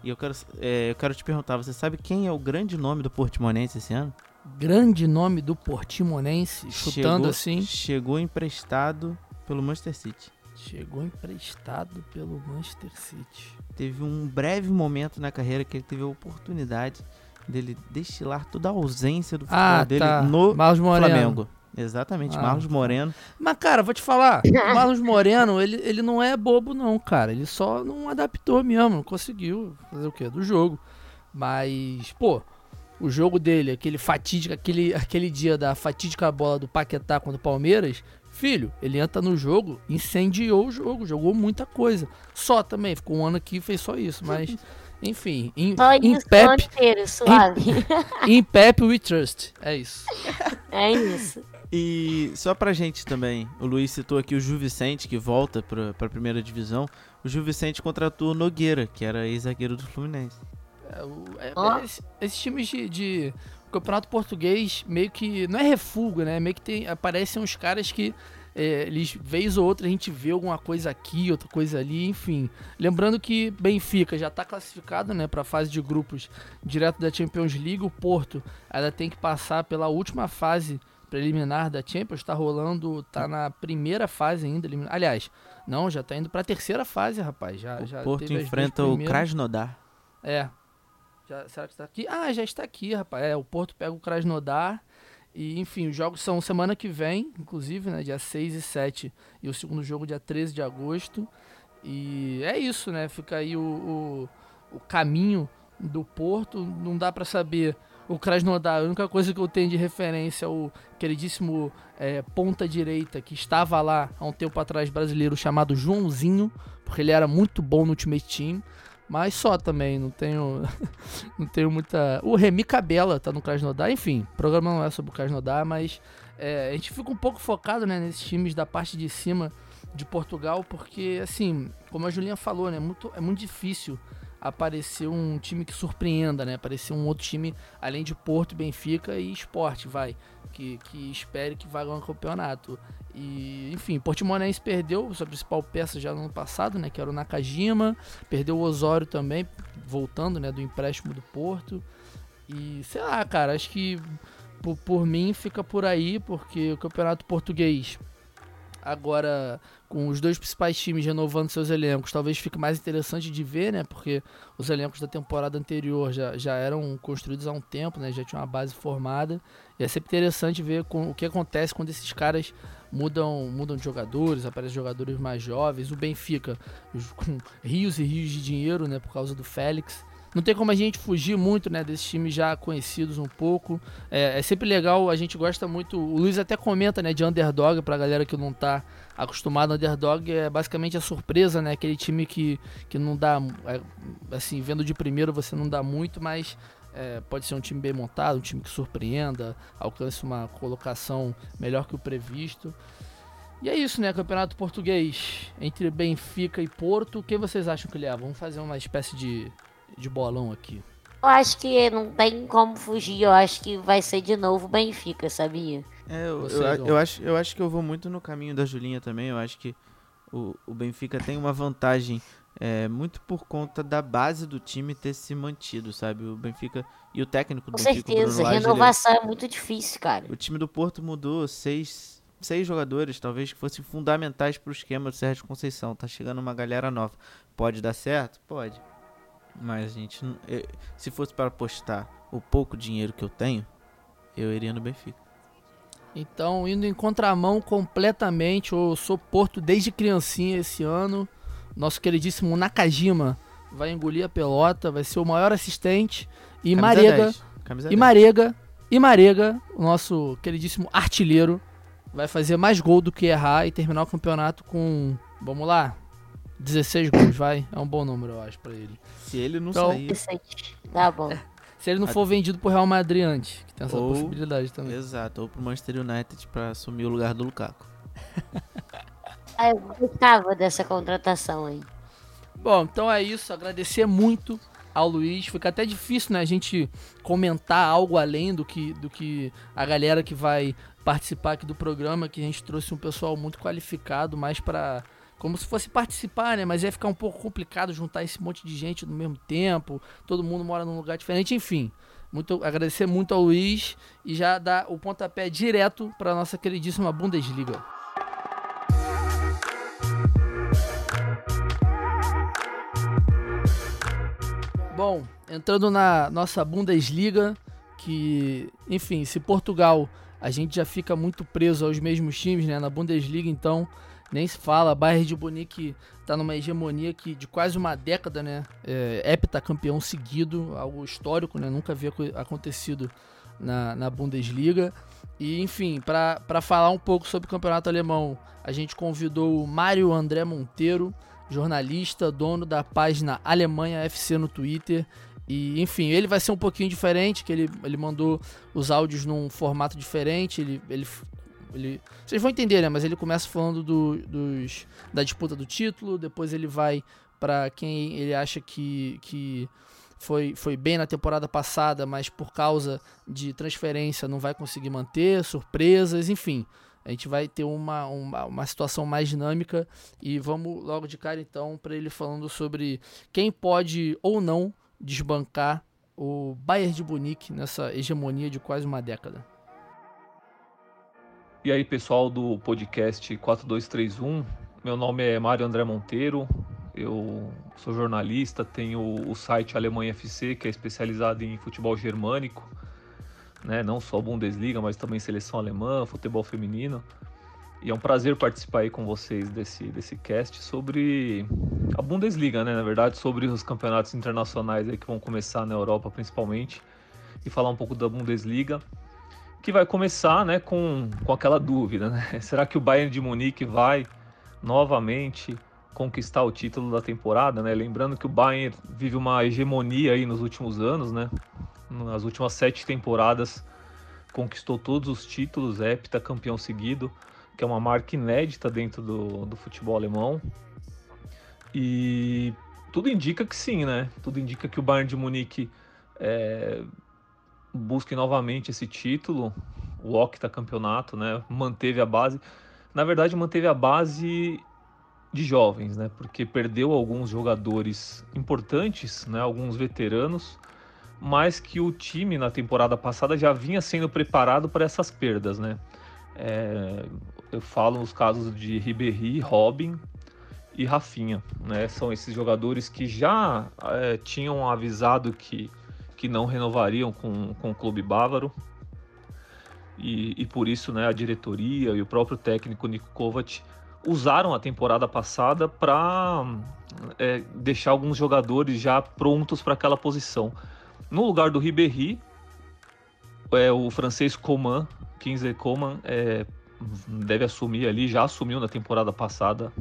E eu quero, é, eu quero te perguntar, você sabe quem é o grande nome do Portimonense esse ano? grande nome do Portimonense, chutando chegou, assim. Chegou emprestado pelo Manchester City. Chegou emprestado pelo Manchester City. Teve um breve momento na carreira que ele teve a oportunidade dele destilar toda a ausência do futebol ah, dele tá. no Flamengo. Exatamente, ah. Marlos Moreno. Mas, cara, vou te falar, o Marlos Moreno, ele, ele não é bobo, não, cara. Ele só não adaptou mesmo, não conseguiu fazer o quê? Do jogo. Mas, pô, o jogo dele, aquele fatídico, aquele, aquele dia da fatídica bola do Paquetá contra o Palmeiras, filho, ele entra no jogo, incendiou o jogo, jogou muita coisa. Só também, ficou um ano aqui e fez só isso, mas enfim, em, em Pep, inteiro, suave. Em, em Pep we trust, é isso. É isso. E só pra gente também, o Luiz citou aqui o Ju Vicente, que volta pra, pra primeira divisão. O Ju Vicente contratou o Nogueira, que era ex-zagueiro do Fluminense. É, oh. esse, esses times de, de, campeonato português meio que não é refúgio, né? Meio que tem, aparecem uns caras que é, eles vez ou outra a gente vê alguma coisa aqui, outra coisa ali, enfim. Lembrando que Benfica já está classificado, né, para a fase de grupos direto da Champions League. O Porto ainda tem que passar pela última fase preliminar da Champions, está rolando, tá na primeira fase ainda. Aliás, não, já está indo para a terceira fase, rapaz. Já, o já Porto enfrenta o Krasnodar. É, já, será que está aqui? Ah, já está aqui, rapaz. É, o Porto pega o Krasnodar. E, enfim, os jogos são semana que vem, inclusive, né? Dia 6 e 7. E o segundo jogo, dia 13 de agosto. E é isso, né? Fica aí o, o, o caminho do Porto. Não dá para saber o Krasnodar. A única coisa que eu tenho de referência é o queridíssimo é, ponta-direita que estava lá há um tempo atrás, brasileiro, chamado Joãozinho, porque ele era muito bom no Ultimate Team. Mas só também, não tenho não tenho muita... O Remy Cabela tá no Krasnodar, enfim, o programa não é sobre o Krasnodar, mas é, a gente fica um pouco focado né, nesses times da parte de cima de Portugal, porque, assim, como a Julinha falou, né, muito, é muito difícil aparecer um time que surpreenda, né? Aparecer um outro time além de Porto, Benfica e Esporte, vai, que, que espere que vá ganhar o campeonato. E, enfim, Portimonense perdeu sua principal peça já no ano passado, né, que era o Nakajima, perdeu o Osório também, voltando, né, do empréstimo do Porto. E sei lá, cara, acho que por, por mim fica por aí, porque o Campeonato Português agora com os dois principais times renovando seus elencos, talvez fique mais interessante de ver, né? Porque os elencos da temporada anterior já, já eram construídos há um tempo, né? Já tinha uma base formada. E é sempre interessante ver com, o que acontece quando esses caras mudam, mudam de jogadores, aparecem jogadores mais jovens. O Benfica com rios e rios de dinheiro, né? Por causa do Félix. Não tem como a gente fugir muito, né, desses times já conhecidos um pouco. É, é, sempre legal, a gente gosta muito. O Luiz até comenta, né, de underdog pra galera que não tá acostumado. Underdog é basicamente a surpresa, né, aquele time que, que não dá, é, assim, vendo de primeiro você não dá muito, mas é, pode ser um time bem montado, um time que surpreenda, alcance uma colocação melhor que o previsto. E é isso, né? Campeonato português entre Benfica e Porto. Quem vocês acham que leva? Vamos fazer uma espécie de, de bolão aqui. Eu acho que não tem como fugir. Eu acho que vai ser de novo Benfica, sabia? É, eu, eu, eu, acho, eu acho que eu vou muito no caminho da Julinha também. Eu acho que o, o Benfica tem uma vantagem é, muito por conta da base do time ter se mantido, sabe? O Benfica e o técnico do Com Benfica. Com certeza, Lage, renovação ele... é muito difícil, cara. O time do Porto mudou seis, seis jogadores, talvez que fossem fundamentais para o esquema do Sérgio Conceição. Tá chegando uma galera nova. Pode dar certo? Pode. Mas, gente, se fosse para apostar o pouco dinheiro que eu tenho, eu iria no Benfica. Então, indo em contramão completamente, eu sou Porto desde criancinha esse ano. Nosso queridíssimo Nakajima vai engolir a pelota, vai ser o maior assistente. E Camisa Marega, e Marega, e Marega, o nosso queridíssimo artilheiro, vai fazer mais gol do que errar e terminar o campeonato com, vamos lá, 16 gols, vai. É um bom número, eu acho, pra ele. Se ele não então, sair. Tá bom. Se ele não for vendido pro Real Madrid antes, que tem essa ou, possibilidade também. Exato, ou pro Manchester United pra assumir o lugar do Lukaku. ah, eu gostava dessa contratação aí. Bom, então é isso. Agradecer muito ao Luiz. Fica até difícil, né, a gente comentar algo além do que, do que a galera que vai participar aqui do programa, que a gente trouxe um pessoal muito qualificado, mais para como se fosse participar, né? Mas ia ficar um pouco complicado juntar esse monte de gente no mesmo tempo. Todo mundo mora num lugar diferente, enfim. Muito, agradecer muito ao Luiz e já dar o pontapé direto para nossa queridíssima Bundesliga. Bom, entrando na nossa Bundesliga, que, enfim, se Portugal a gente já fica muito preso aos mesmos times, né? Na Bundesliga, então, nem se fala. Bayern de Munique está numa hegemonia que de quase uma década, né? É, heptacampeão seguido, algo histórico, né? Nunca havia acontecido na, na Bundesliga. E, enfim, para falar um pouco sobre o campeonato alemão, a gente convidou o Mário André Monteiro, jornalista, dono da página Alemanha FC no Twitter. E, enfim, ele vai ser um pouquinho diferente, que ele, ele mandou os áudios num formato diferente, ele, ele ele, vocês vão entender, né? Mas ele começa falando do, dos, da disputa do título, depois ele vai para quem ele acha que, que foi, foi bem na temporada passada, mas por causa de transferência não vai conseguir manter, surpresas, enfim. A gente vai ter uma, uma, uma situação mais dinâmica e vamos logo de cara então para ele falando sobre quem pode ou não desbancar o Bayern de Munique nessa hegemonia de quase uma década. E aí, pessoal do podcast 4231, meu nome é Mário André Monteiro, eu sou jornalista, tenho o site Alemanha FC, que é especializado em futebol germânico, né? não só Bundesliga, mas também seleção alemã, futebol feminino. E é um prazer participar aí com vocês desse, desse cast sobre a Bundesliga, né? Na verdade, sobre os campeonatos internacionais aí que vão começar na Europa principalmente, e falar um pouco da Bundesliga que vai começar né, com, com aquela dúvida, né? Será que o Bayern de Munique vai novamente conquistar o título da temporada, né? Lembrando que o Bayern vive uma hegemonia aí nos últimos anos, né? Nas últimas sete temporadas conquistou todos os títulos, é campeão seguido, que é uma marca inédita dentro do, do futebol alemão. E tudo indica que sim, né? Tudo indica que o Bayern de Munique é, busque novamente esse título, o octacampeonato, né? Manteve a base. Na verdade, manteve a base de jovens, né? Porque perdeu alguns jogadores importantes, né? Alguns veteranos, mas que o time na temporada passada já vinha sendo preparado para essas perdas, né? É, eu falo nos casos de Ribéry, Robin e Rafinha, né? São esses jogadores que já é, tinham avisado que que não renovariam com, com o clube bávaro. E, e por isso né, a diretoria e o próprio técnico Niko Kovac usaram a temporada passada para é, deixar alguns jogadores já prontos para aquela posição. No lugar do Ribéry, é, o francês Coman, Kingsley Coman, é, deve assumir ali, já assumiu na temporada passada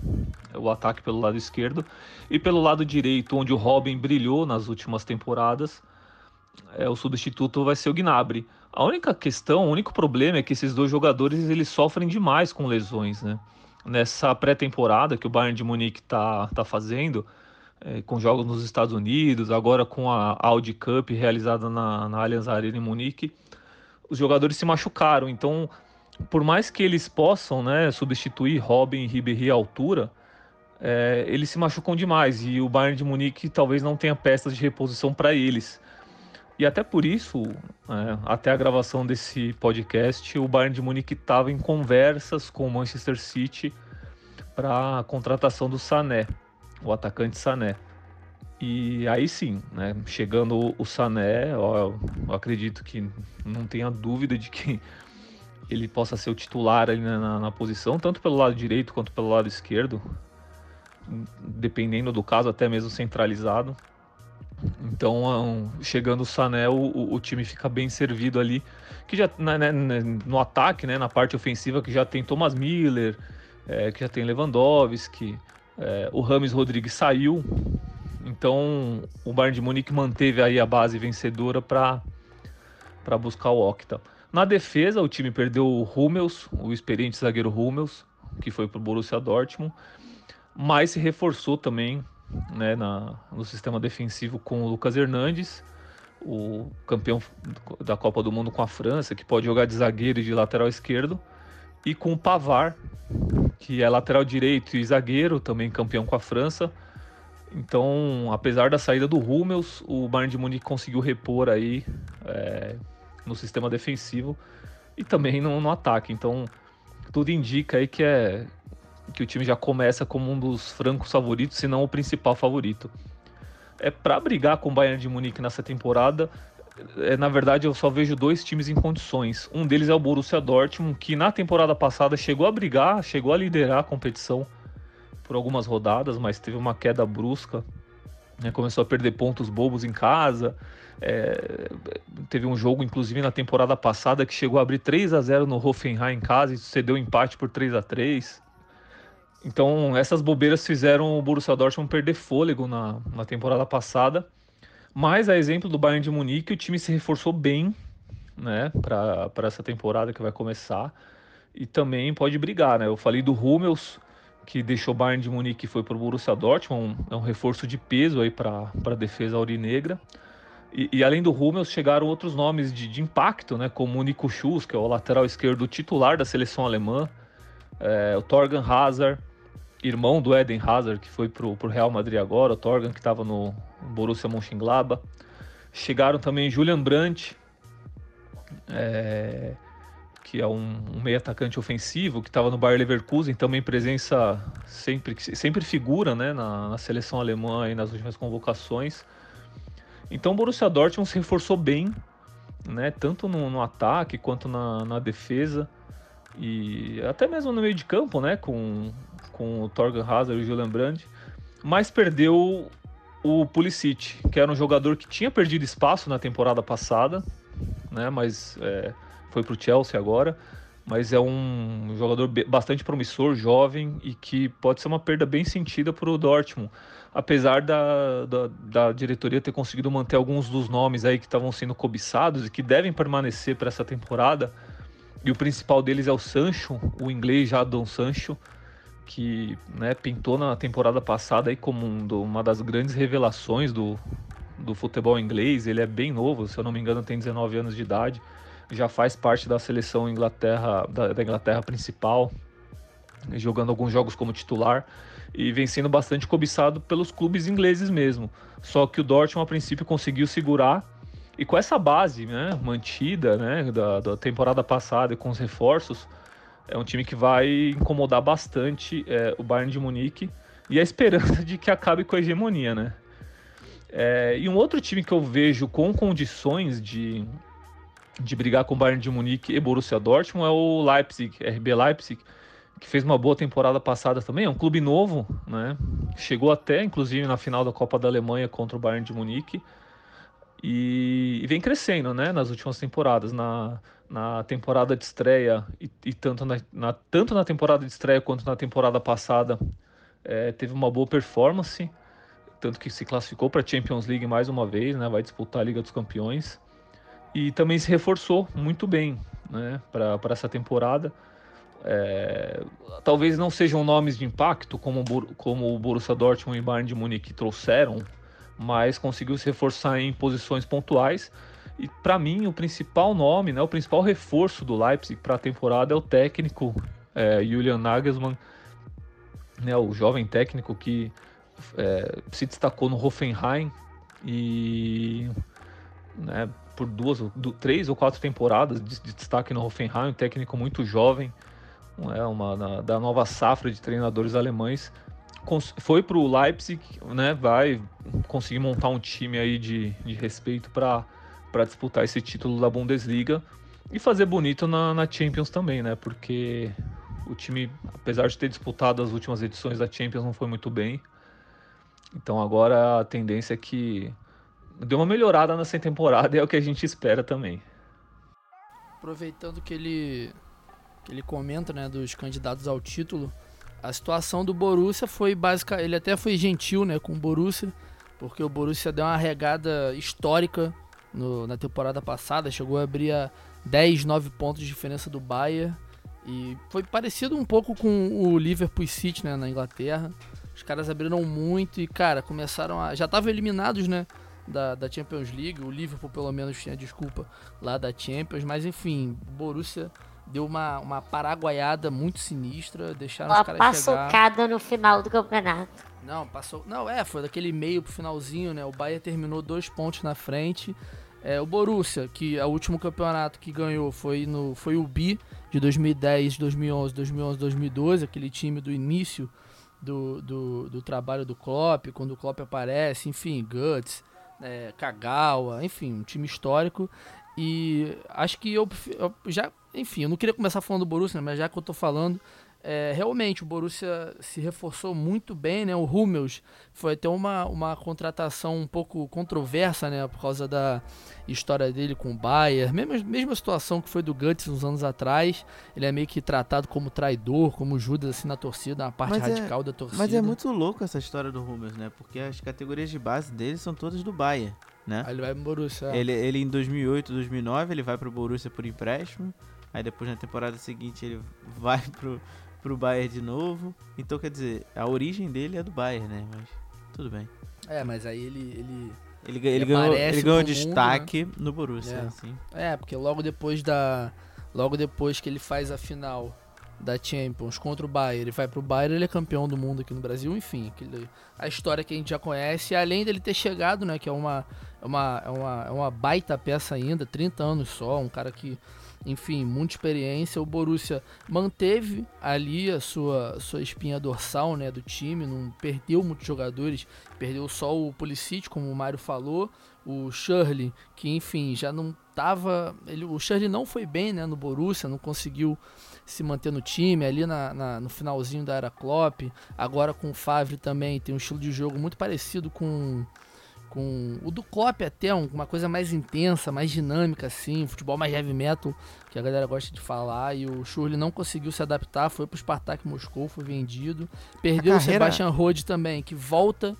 o ataque pelo lado esquerdo. E pelo lado direito, onde o Robin brilhou nas últimas temporadas, é, o substituto vai ser o Gnabry. A única questão, o único problema é que esses dois jogadores eles sofrem demais com lesões, né? nessa pré-temporada que o Bayern de Munique está tá fazendo, é, com jogos nos Estados Unidos, agora com a Audi Cup realizada na, na Allianz Arena em Munique, os jogadores se machucaram. Então, por mais que eles possam né, substituir Robin e Ribéry à altura, é, eles se machucam demais e o Bayern de Munique talvez não tenha peças de reposição para eles. E até por isso, é, até a gravação desse podcast, o Bayern de Munique estava em conversas com o Manchester City para a contratação do Sané, o atacante Sané. E aí sim, né, chegando o Sané, ó, eu acredito que não tenha dúvida de que ele possa ser o titular ali na, na, posição, tanto pelo lado direito quanto pelo lado esquerdo, dependendo do caso, até mesmo centralizado. Então, chegando o Sané, o, o time fica bem servido ali, que já né, né, né, no ataque, né, na parte ofensiva, que já tem Thomas Miller, é, que já tem Lewandowski, é, o Rames Rodrigues saiu, então o Bayern de Munique manteve aí a base vencedora para buscar o Octa. Na defesa, o time perdeu o Hummels, o experiente zagueiro Hummels, que foi para o Borussia Dortmund, mas se reforçou também né, na, no sistema defensivo com o Lucas Hernandes, o campeão da Copa do Mundo com a França, que pode jogar de zagueiro e de lateral esquerdo, e com o Pavar, que é lateral direito e zagueiro, também campeão com a França. Então, apesar da saída do Hummels, o Bayern de Munique conseguiu repor aí é, no sistema defensivo e também no, no ataque. Então, tudo indica aí que é que o time já começa como um dos francos favoritos, se não o principal favorito. É para brigar com o Bayern de Munique nessa temporada. É, na verdade, eu só vejo dois times em condições. Um deles é o Borussia Dortmund, que na temporada passada chegou a brigar, chegou a liderar a competição por algumas rodadas, mas teve uma queda brusca. Né? Começou a perder pontos bobos em casa. É, teve um jogo, inclusive, na temporada passada que chegou a abrir 3 a 0 no Hoffenheim em casa e cedeu empate por 3 a 3 então, essas bobeiras fizeram o Borussia Dortmund perder fôlego na, na temporada passada. Mas, a exemplo do Bayern de Munique, o time se reforçou bem né, para essa temporada que vai começar. E também pode brigar. Né? Eu falei do Hummels, que deixou o Bayern de Munique e foi para o Borussia Dortmund. É um reforço de peso para a defesa aurinegra. E, e, além do Hummels, chegaram outros nomes de, de impacto, né, como o Nico Schuss, que é o lateral esquerdo titular da seleção alemã, é, o Torgan Hazard, irmão do Eden Hazard, que foi pro, pro Real Madrid agora, o Torgan, que estava no Borussia Mönchengladbach. Chegaram também Julian Brandt, é, que é um, um meio atacante ofensivo, que estava no Bayer Leverkusen, também presença sempre, sempre figura né, na, na seleção alemã e nas últimas convocações. Então o Borussia Dortmund se reforçou bem, né, tanto no, no ataque quanto na, na defesa e até mesmo no meio de campo, né, com com o Torgan Hazard e o Julian Brandt, mas perdeu o Pulisic, que era um jogador que tinha perdido espaço na temporada passada, né? Mas é, foi para o Chelsea agora. Mas é um jogador bastante promissor, jovem e que pode ser uma perda bem sentida para o Dortmund. Apesar da, da, da, diretoria ter conseguido manter alguns dos nomes aí que estavam sendo cobiçados e que devem permanecer para essa temporada. E o principal deles é o Sancho, o inglês Jadon Sancho, que né, pintou na temporada passada aí como um, uma das grandes revelações do, do futebol inglês. Ele é bem novo, se eu não me engano, tem 19 anos de idade. Já faz parte da seleção Inglaterra, da, da Inglaterra principal, jogando alguns jogos como titular e vem sendo bastante cobiçado pelos clubes ingleses mesmo. Só que o Dortmund, a princípio, conseguiu segurar e com essa base né, mantida né, da, da temporada passada e com os reforços, é um time que vai incomodar bastante é, o Bayern de Munique e a esperança de que acabe com a hegemonia, né? É, e um outro time que eu vejo com condições de, de brigar com o Bayern de Munique e Borussia Dortmund é o Leipzig, RB Leipzig, que fez uma boa temporada passada também. É um clube novo, né? Chegou até, inclusive, na final da Copa da Alemanha contra o Bayern de Munique. E, e vem crescendo, né? Nas últimas temporadas. Na, na temporada de estreia e, e tanto, na, na, tanto na temporada de estreia quanto na temporada passada é, teve uma boa performance, tanto que se classificou para a Champions League mais uma vez, né, vai disputar a Liga dos Campeões e também se reforçou muito bem né, para essa temporada. É, talvez não sejam nomes de impacto como, como o Borussia Dortmund e Bayern de Munique trouxeram, mas conseguiu se reforçar em posições pontuais. E para mim, o principal nome, né, o principal reforço do Leipzig para a temporada é o técnico é, Julian Nagelsmann, né, o jovem técnico que é, se destacou no Hoffenheim e né, por duas, três ou quatro temporadas de, de destaque no Hoffenheim, um técnico muito jovem, é uma na, da nova safra de treinadores alemães foi para o Leipzig, né? Vai conseguir montar um time aí de, de respeito para disputar esse título da Bundesliga e fazer bonito na, na, Champions também, né? Porque o time, apesar de ter disputado as últimas edições da Champions, não foi muito bem. Então agora a tendência é que deu uma melhorada nessa temporada e é o que a gente espera também. Aproveitando que ele que ele comenta, né, dos candidatos ao título, a situação do Borussia foi básica, ele até foi gentil, né, com o Borussia, porque o Borussia deu uma regada histórica no, na temporada passada, chegou a abrir a 10, 9 pontos de diferença do Bayern e foi parecido um pouco com o Liverpool City, né, na Inglaterra. Os caras abriram muito e, cara, começaram a. Já estavam eliminados, né? Da, da Champions League. O Liverpool, pelo menos, tinha desculpa lá da Champions. Mas, enfim, o Borussia deu uma, uma paraguaiada muito sinistra, deixaram uma os caras chegar. no final do campeonato. Não, passou. Não, é, foi daquele meio pro finalzinho, né? O Bayern terminou dois pontos na frente. É, o Borussia, que é o último campeonato que ganhou foi no foi o Bi de 2010, 2011, 2011, 2012, aquele time do início do, do, do trabalho do Klopp, quando o Klopp aparece, enfim, Guts, é, Kagawa, enfim, um time histórico. E acho que eu, eu, já, enfim, eu não queria começar falando do Borussia, mas já que eu tô falando, é, realmente o Borussia se reforçou muito bem, né? O Hummels foi até uma, uma contratação um pouco controversa, né? Por causa da história dele com o Bayern, mesma, mesma situação que foi do Guts uns anos atrás. Ele é meio que tratado como traidor, como Judas assim na torcida, na parte mas é radical é, da torcida. Mas é muito louco essa história do Hummels, né? Porque as categorias de base dele são todas do Bayern né? Aí ele vai pro Borussia. Ele, ele em 2008, 2009, ele vai pro Borussia por empréstimo. Aí depois na temporada seguinte ele vai pro, pro Bayern de novo. Então quer dizer, a origem dele é do Bayern, né? Mas tudo bem. É, mas aí ele. Ele, ele, ele, ele ganhou, ele ganhou destaque mundo, né? no Borussia, é. assim. É, porque logo depois da. Logo depois que ele faz a final da Champions contra o Bayern, ele vai pro Bayern, ele é campeão do mundo aqui no Brasil, enfim, aquele, a história que a gente já conhece, além dele ter chegado, né, que é uma, é uma, é uma, é uma baita peça ainda, 30 anos só, um cara que, enfim, muita experiência, o Borussia manteve ali a sua, sua espinha dorsal, né, do time, não perdeu muitos jogadores, perdeu só o Pulisic, como o Mário falou, o Shirley, que enfim, já não tava, ele, o Shirley não foi bem, né, no Borussia, não conseguiu se manter no time, ali na, na, no finalzinho da era Klopp, agora com o Favre também tem um estilo de jogo muito parecido com com o do Klopp até, uma coisa mais intensa, mais dinâmica assim, futebol mais heavy metal, que a galera gosta de falar, e o Schurrle não conseguiu se adaptar, foi pro Spartak Moscou, foi vendido, perdeu carreira... o Sebastian Rode também, que volta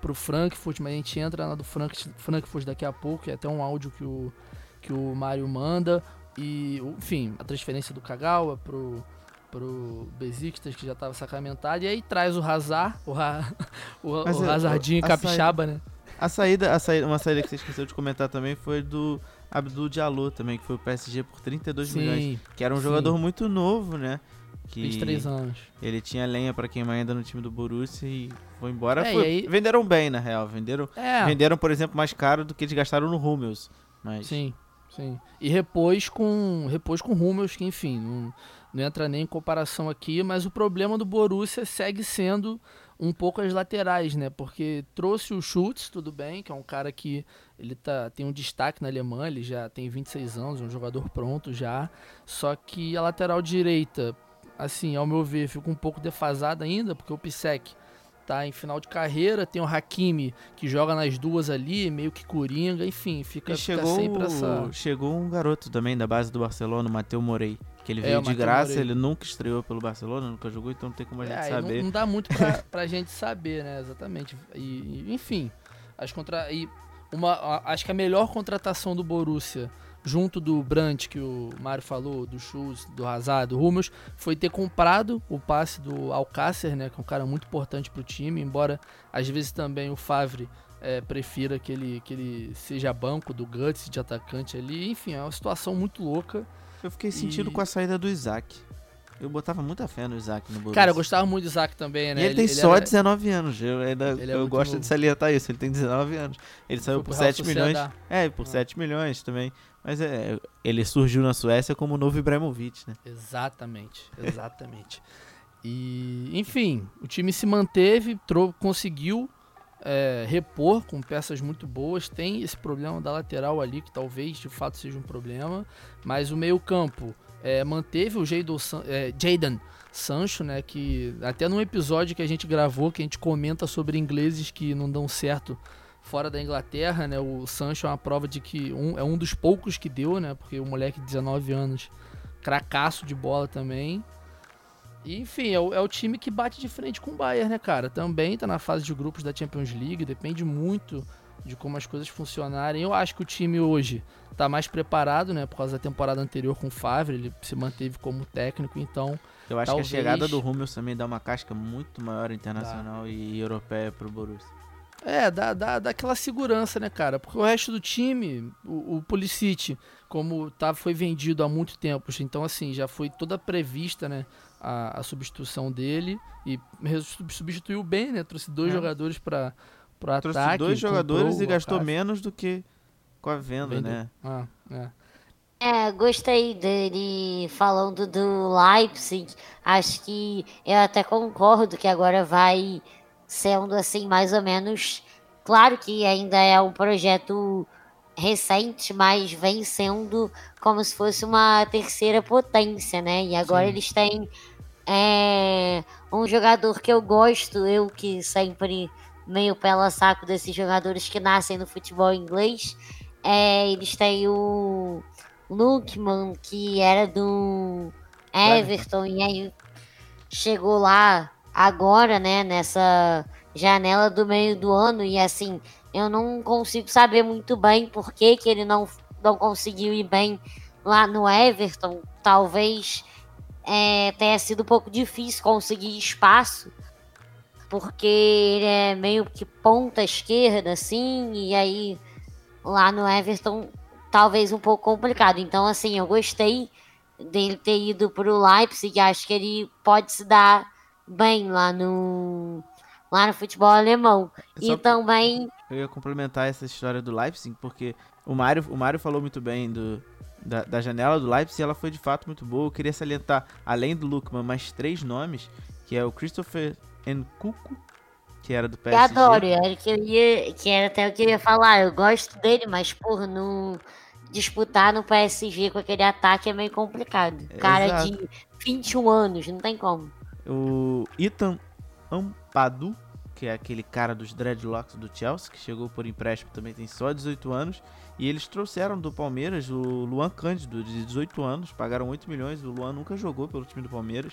pro Frankfurt, mas a gente entra na do Frank, Frankfurt daqui a pouco, é até um áudio que o, que o Mário manda. E, enfim, a transferência do Kagawa pro, pro Besiktas, que já estava sacramentado. E aí traz o Hazard, o, ha, o, o é, Hazardinho capixaba, né? A saída, a saída, uma saída que você esqueceu de comentar também foi do Abdul Diallo também, que foi o PSG por 32 sim, milhões. Que era um sim. jogador muito novo, né? Que 23 anos. Ele tinha lenha para queimar ainda no time do Borussia e foi embora. É, foi, aí... Venderam bem, na real. Venderam, é. venderam, por exemplo, mais caro do que eles gastaram no Hummels. Mas... Sim. Sim. E repôs com, repôs com Hummels, que enfim, não, não entra nem em comparação aqui, mas o problema do Borussia segue sendo um pouco as laterais, né? Porque trouxe o Schultz, tudo bem, que é um cara que ele tá, tem um destaque na Alemanha, ele já tem 26 anos, é um jogador pronto já. Só que a lateral direita, assim, ao meu ver, fica um pouco defasada ainda, porque o Pisek tá em final de carreira, tem o Hakimi que joga nas duas ali, meio que coringa, enfim, fica, chegou, fica sempre essa... Chegou um garoto também da base do Barcelona, o Mateu Morei, que ele é, veio de graça, ele nunca estreou pelo Barcelona, nunca jogou, então não tem como a gente é, saber. Não, não, dá muito pra, pra gente saber, né, exatamente. E, enfim, as contra... E uma, acho que a melhor contratação do Borussia junto do Brandt, que o Mário falou, do Schultz, do Hazard, do Hummels, foi ter comprado o passe do Alcácer, né, que é um cara muito importante para o time, embora às vezes também o Favre é, prefira que ele, que ele seja banco do Guts de atacante ali. Enfim, é uma situação muito louca. Eu fiquei sentido e... com a saída do Isaac. Eu botava muita fé no Isaac no Borussia. Cara, eu gostava muito do Isaac também, né? E ele, ele tem ele só era... 19 anos. Eu, ainda, é eu gosto novo. de salientar isso. Ele tem 19 anos. Ele saiu por 7 milhões. É, por ah. 7 milhões também. Mas é, ele surgiu na Suécia como o novo Ibrahimovic, né? Exatamente, exatamente. e, enfim, o time se manteve, conseguiu é, repor com peças muito boas. Tem esse problema da lateral ali, que talvez de fato seja um problema. Mas o meio-campo é, manteve o é, Jadon Sancho, né? Que até num episódio que a gente gravou, que a gente comenta sobre ingleses que não dão certo fora da Inglaterra, né? O Sancho é uma prova de que um, é um dos poucos que deu, né? Porque o moleque de 19 anos, cracaço de bola também. E, enfim, é o, é o, time que bate de frente com o Bayern, né, cara? Também tá na fase de grupos da Champions League, depende muito de como as coisas funcionarem. Eu acho que o time hoje tá mais preparado, né, por causa da temporada anterior com o Favre, ele se manteve como técnico, então... Eu acho talvez... que a chegada do Hummels também dá uma casca muito maior internacional dá. e europeia pro Borussia. É, dá, dá, dá aquela segurança, né, cara? Porque o resto do time, o, o Pulisic, como tá, foi vendido há muito tempo, então assim, já foi toda prevista, né? A, a substituição dele e substituiu bem, né? Trouxe dois é. jogadores para o ataque. Trouxe dois jogadores e gastou menos do que com a venda, Vendeu. né? Ah, é. É, gostei dele falando do Leipzig. Acho que eu até concordo que agora vai sendo assim, mais ou menos. Claro que ainda é um projeto recente, mas vem sendo como se fosse uma terceira potência, né? E agora Sim. eles têm é, um jogador que eu gosto, eu que sempre meio pela saco desses jogadores que nascem no futebol inglês. É, eles têm o Lukman, que era do Everton, e aí chegou lá agora, né, nessa janela do meio do ano, e assim, eu não consigo saber muito bem por que, que ele não, não conseguiu ir bem lá no Everton. Talvez é, tenha sido um pouco difícil conseguir espaço, porque ele é meio que ponta esquerda, assim, e aí lá no Everton talvez um pouco complicado. Então, assim, eu gostei dele ter ido para o Leipzig, acho que ele pode se dar bem lá no lá no futebol alemão. e também. Eu ia complementar essa história do Leipzig, porque o Mário, o Mário falou muito bem do, da, da janela do Leipzig, ela foi de fato muito boa. Eu queria salientar, além do Lukman, mais três nomes, que é o Christopher Nkuku, que era do PSG. Eu adoro, era que, eu ia, que era até o que eu ia falar. Eu gosto dele, mas, por não disputar no PSG com aquele ataque é meio complicado. Cara Exato. de 21 anos, não tem como. O Ethan Ampadu, que é aquele cara dos dreadlocks do Chelsea, que chegou por empréstimo também tem só 18 anos. E eles trouxeram do Palmeiras o Luan Cândido, de 18 anos, pagaram 8 milhões. O Luan nunca jogou pelo time do Palmeiras.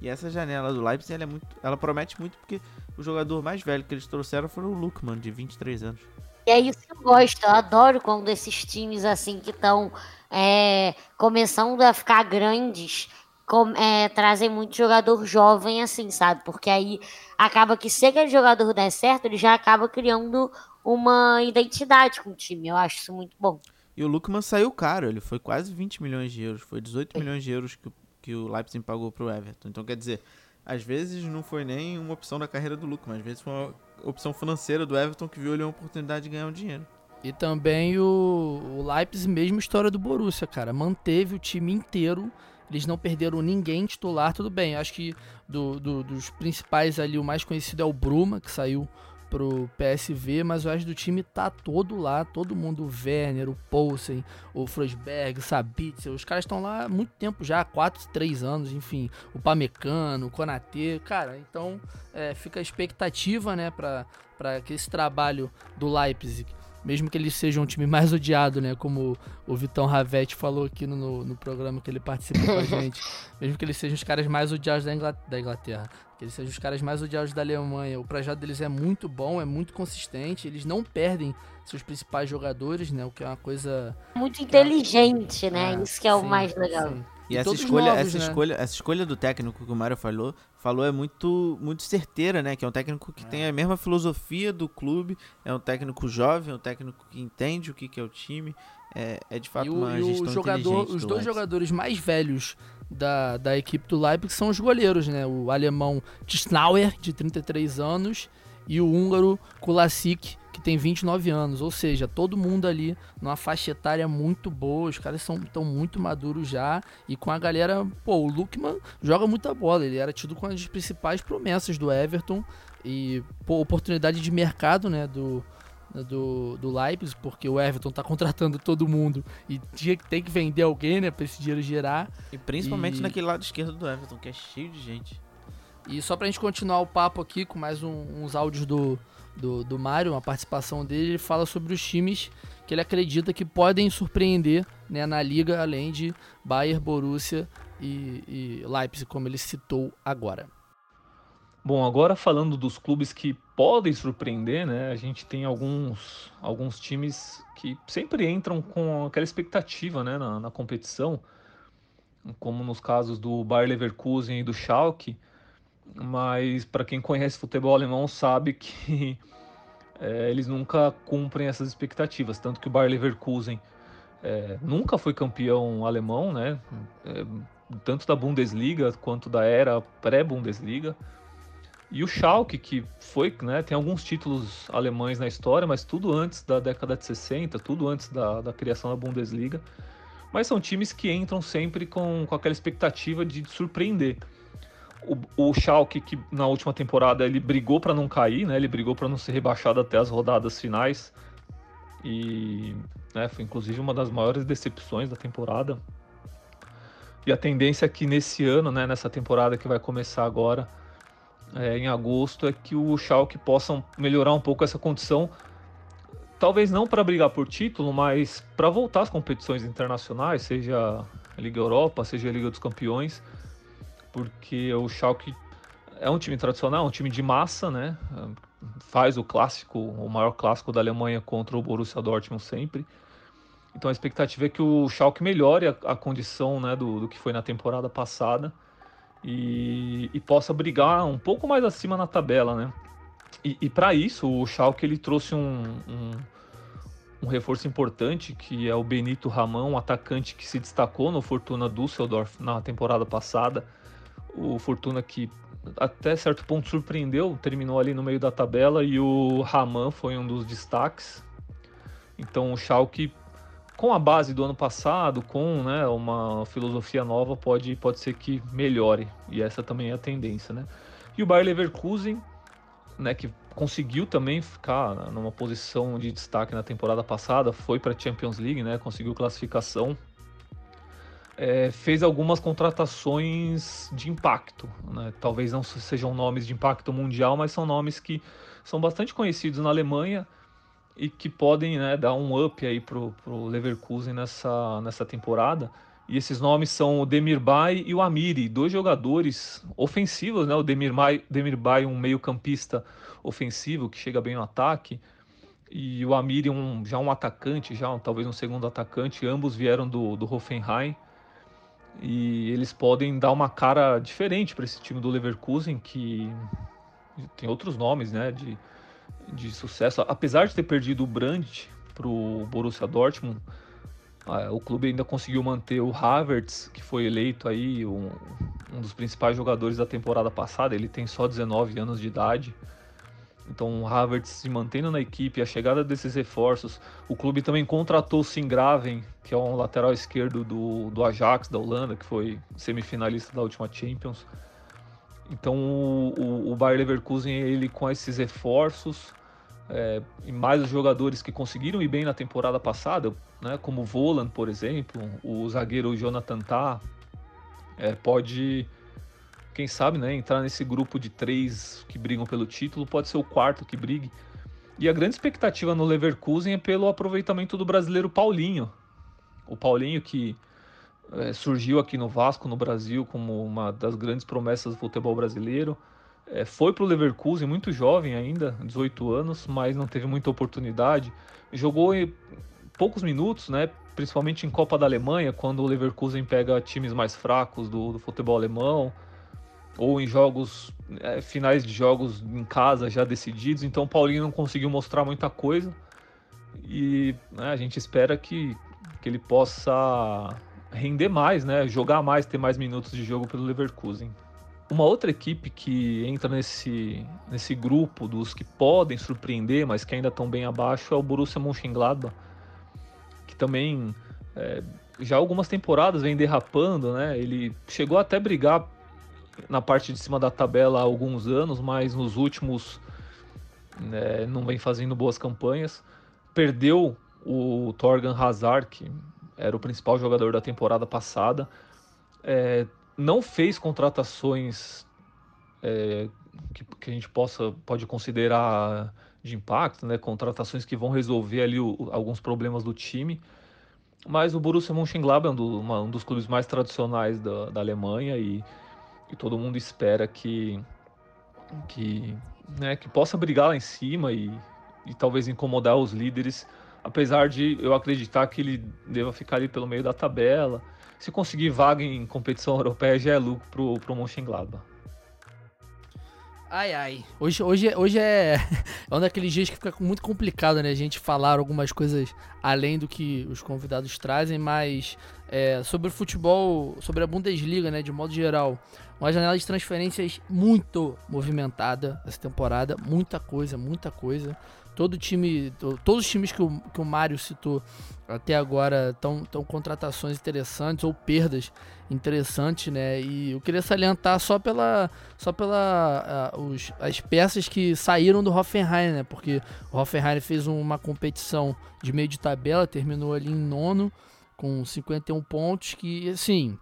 E essa janela do Leipzig, ela, é muito, ela promete muito porque o jogador mais velho que eles trouxeram foi o Lukman, de 23 anos. E é isso que eu gosto, eu adoro quando esses times assim que estão é, começando a ficar grandes com, é, trazem muito jogador jovem assim, sabe? Porque aí acaba que se aquele jogador der certo, ele já acaba criando uma identidade com o time. Eu acho isso muito bom. E o Lukman saiu caro, ele foi quase 20 milhões de euros, foi 18 é. milhões de euros que, que o Leipzig pagou para o Everton. Então quer dizer, às vezes não foi nem uma opção da carreira do Lukman, às vezes foi uma opção financeira do Everton que viu ali uma oportunidade de ganhar um dinheiro. E também o, o Leipzig, mesmo história do Borussia, cara, manteve o time inteiro eles não perderam ninguém titular, tudo bem. Acho que do, do, dos principais ali, o mais conhecido é o Bruma, que saiu pro PSV, mas o resto do time tá todo lá, todo mundo, o Werner, o Poulsen, o Frosberg, o Sabitzer, os caras estão lá há muito tempo já, 4, 3 anos, enfim, o Pamecano, o Konatê, cara, então é, fica a expectativa, né, para que esse trabalho do Leipzig mesmo que ele seja um time mais odiado, né? Como o Vitão Ravetti falou aqui no, no programa que ele participou com a gente. Mesmo que eles sejam os caras mais odiados da, Inglaterra, que eles sejam os caras mais odiados da Alemanha. O projeto deles é muito bom, é muito consistente, eles não perdem seus principais jogadores, né? O que é uma coisa. Muito inteligente, é... né? É, Isso que é sim, o mais legal. Sim. E, essa escolha, novos, essa né? escolha, essa escolha do técnico que o Mário falou, falou é muito, muito certeira, né? Que é um técnico que é. tem a mesma filosofia do clube, é um técnico jovem, é um técnico que entende o que, que é o time. É, é de fato e o, uma gestão o jogador, Os dois jogadores mais velhos da, da equipe do Leipzig são os goleiros, né? O alemão Tisnauer, de 33 anos, e o húngaro Kulasic, que tem 29 anos. Ou seja, todo mundo ali numa faixa etária muito boa. Os caras estão muito maduros já. E com a galera, pô, o Lukman joga muita bola. Ele era tido com as principais promessas do Everton. E, pô, oportunidade de mercado, né, do, do, do Leipzig, porque o Everton tá contratando todo mundo e tinha que tem que vender alguém, né, pra esse dinheiro gerar. E principalmente e... naquele lado esquerdo do Everton, que é cheio de gente. E só pra gente continuar o papo aqui com mais um, uns áudios do, do, do Mário, uma participação dele, ele fala sobre os times que ele acredita que podem surpreender né, na liga, além de Bayern, Borussia e, e Leipzig, como ele citou agora. Bom, agora falando dos clubes que podem surpreender, né? A gente tem alguns, alguns times que sempre entram com aquela expectativa, né, na, na competição, como nos casos do Bayer Leverkusen e do Schalke. Mas para quem conhece futebol alemão sabe que é, eles nunca cumprem essas expectativas. Tanto que o Bayer Leverkusen é, nunca foi campeão alemão, né? É, tanto da Bundesliga quanto da era pré-Bundesliga. E o Schalke, que foi, né, tem alguns títulos alemães na história, mas tudo antes da década de 60, tudo antes da, da criação da Bundesliga. Mas são times que entram sempre com, com aquela expectativa de surpreender o, o Schalke, que na última temporada ele brigou para não cair, né? Ele brigou para não ser rebaixado até as rodadas finais. E né, foi inclusive uma das maiores decepções da temporada. E a tendência é que nesse ano, né, nessa temporada que vai começar agora, é, em agosto, é que o Schalke possa melhorar um pouco essa condição. Talvez não para brigar por título, mas para voltar às competições internacionais, seja a Liga Europa, seja a Liga dos Campeões porque o Schalke é um time tradicional, um time de massa, né? Faz o clássico, o maior clássico da Alemanha contra o Borussia Dortmund sempre. Então a expectativa é que o Schalke melhore a, a condição né, do, do, que foi na temporada passada e, e, possa brigar um pouco mais acima na tabela, né? E, e para isso o Schalke ele trouxe um, um, um, reforço importante que é o Benito Ramão, um atacante que se destacou no Fortuna Düsseldorf na temporada passada o Fortuna que até certo ponto surpreendeu, terminou ali no meio da tabela e o Raman foi um dos destaques. Então o Schalke com a base do ano passado, com né, uma filosofia nova, pode, pode ser que melhore. E essa também é a tendência, né? E o Bayer Leverkusen, né, que conseguiu também ficar numa posição de destaque na temporada passada, foi para a Champions League, né? Conseguiu classificação é, fez algumas contratações de impacto. Né? Talvez não sejam nomes de impacto mundial, mas são nomes que são bastante conhecidos na Alemanha e que podem né, dar um up aí pro, pro Leverkusen nessa, nessa temporada. E esses nomes são o Demirbay e o Amiri, dois jogadores ofensivos, né? O Demirbay, Demirbay um meio-campista ofensivo que chega bem no ataque, e o Amiri um, já um atacante, já um, talvez um segundo atacante. Ambos vieram do, do Hoffenheim e eles podem dar uma cara diferente para esse time do Leverkusen, que tem outros nomes né, de, de sucesso. Apesar de ter perdido o Brandt para o Borussia Dortmund, o clube ainda conseguiu manter o Havertz, que foi eleito aí um, um dos principais jogadores da temporada passada. Ele tem só 19 anos de idade. Então o Havertz se mantendo na equipe, a chegada desses reforços. O clube também contratou o Singraven, que é um lateral esquerdo do, do Ajax da Holanda, que foi semifinalista da última Champions. Então o, o, o Bayer Leverkusen, ele com esses reforços é, e mais os jogadores que conseguiram ir bem na temporada passada, né, como o Volan, por exemplo, o zagueiro Jonathan Tah, é, pode quem sabe, né, entrar nesse grupo de três que brigam pelo título, pode ser o quarto que brigue. E a grande expectativa no Leverkusen é pelo aproveitamento do brasileiro Paulinho. O Paulinho que é, surgiu aqui no Vasco, no Brasil, como uma das grandes promessas do futebol brasileiro. É, foi para o Leverkusen muito jovem ainda, 18 anos, mas não teve muita oportunidade. Jogou em poucos minutos, né? principalmente em Copa da Alemanha, quando o Leverkusen pega times mais fracos do, do futebol alemão, ou em jogos, é, finais de jogos em casa já decididos. Então o Paulinho não conseguiu mostrar muita coisa e né, a gente espera que, que ele possa render mais, né? jogar mais, ter mais minutos de jogo pelo Leverkusen. Uma outra equipe que entra nesse, nesse grupo dos que podem surpreender, mas que ainda estão bem abaixo, é o Borussia Mönchengladbach também é, já algumas temporadas vem derrapando, né? Ele chegou até a brigar na parte de cima da tabela há alguns anos, mas nos últimos né, não vem fazendo boas campanhas. Perdeu o Torgan Hazard, que era o principal jogador da temporada passada. É, não fez contratações é, que, que, a gente possa pode considerar de impacto, né? Contratações que vão resolver ali o, alguns problemas do time. Mas o Borussia Mönchengladbach é um, do, uma, um dos clubes mais tradicionais da, da Alemanha e, e, todo mundo espera que que, né, que possa brigar lá em cima e, e talvez incomodar os líderes, apesar de eu acreditar que ele deva ficar ali pelo meio da tabela. Se conseguir vaga em competição europeia já é lucro pro, pro Mönchengladbach. Ai, ai. Hoje, hoje, hoje é, é um daqueles dias que fica muito complicado, né? A gente falar algumas coisas além do que os convidados trazem, mas é, sobre o futebol, sobre a Bundesliga, né? De modo geral, uma janela de transferências muito movimentada essa temporada. Muita coisa, muita coisa. Todo time, todos os times que o, que o Mário citou até agora estão contratações interessantes ou perdas interessantes, né? E eu queria salientar só pela, só pela uh, os, as peças que saíram do Hoffenheim, né? Porque o Hoffenheim fez uma competição de meio de tabela, terminou ali em nono com 51 pontos, que assim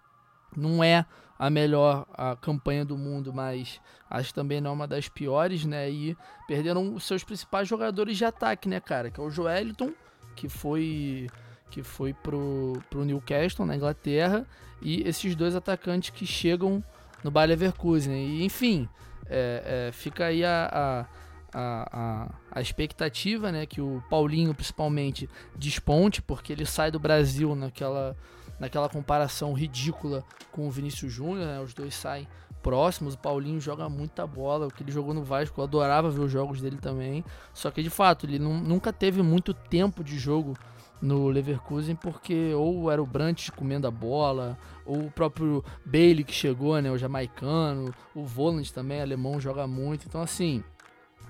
não é a melhor a campanha do mundo, mas acho também não é uma das piores, né? E perderam os seus principais jogadores de ataque, né, cara? Que é o Joeliton, que foi que foi pro, pro Newcastle, na Inglaterra, e esses dois atacantes que chegam no Bayer Leverkusen. E, enfim, é, é, fica aí a, a, a, a, expectativa, né, que o Paulinho, principalmente, desponte, porque ele sai do Brasil naquela naquela comparação ridícula com o Vinícius Júnior, né? Os dois saem próximos. O Paulinho joga muita bola, o que ele jogou no Vasco, eu adorava ver os jogos dele também. Só que de fato, ele nunca teve muito tempo de jogo no Leverkusen porque ou era o Brandt comendo a bola, ou o próprio Bailey que chegou, né, o jamaicano, o Voland também, alemão, joga muito. Então assim,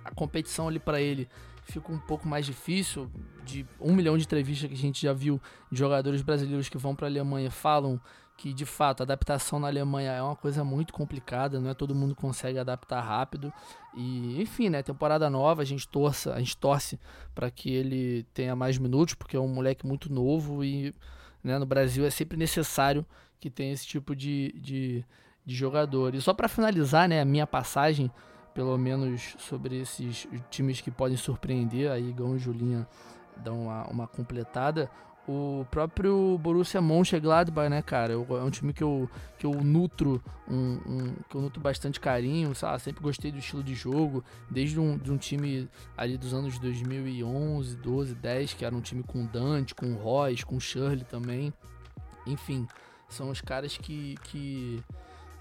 a competição ali para ele fica um pouco mais difícil. De um milhão de entrevistas que a gente já viu de jogadores brasileiros que vão para a Alemanha falam que de fato a adaptação na Alemanha é uma coisa muito complicada, não é todo mundo consegue adaptar rápido. E enfim, né, temporada nova, a gente torce, a gente torce para que ele tenha mais minutos, porque é um moleque muito novo e né, no Brasil é sempre necessário que tenha esse tipo de, de, de jogador. E só para finalizar, né, a minha passagem pelo menos sobre esses times que podem surpreender, aí Gão e Julinha dão uma, uma completada. O próprio Borussia Mönchengladbach, né, cara, é um time que eu, que eu nutro um, um que eu nutro bastante carinho, sabe? sempre gostei do estilo de jogo, desde um, de um time ali dos anos 2011, 12, 10, que era um time com Dante, com Royce, com Shirley também. Enfim, são os caras que, que,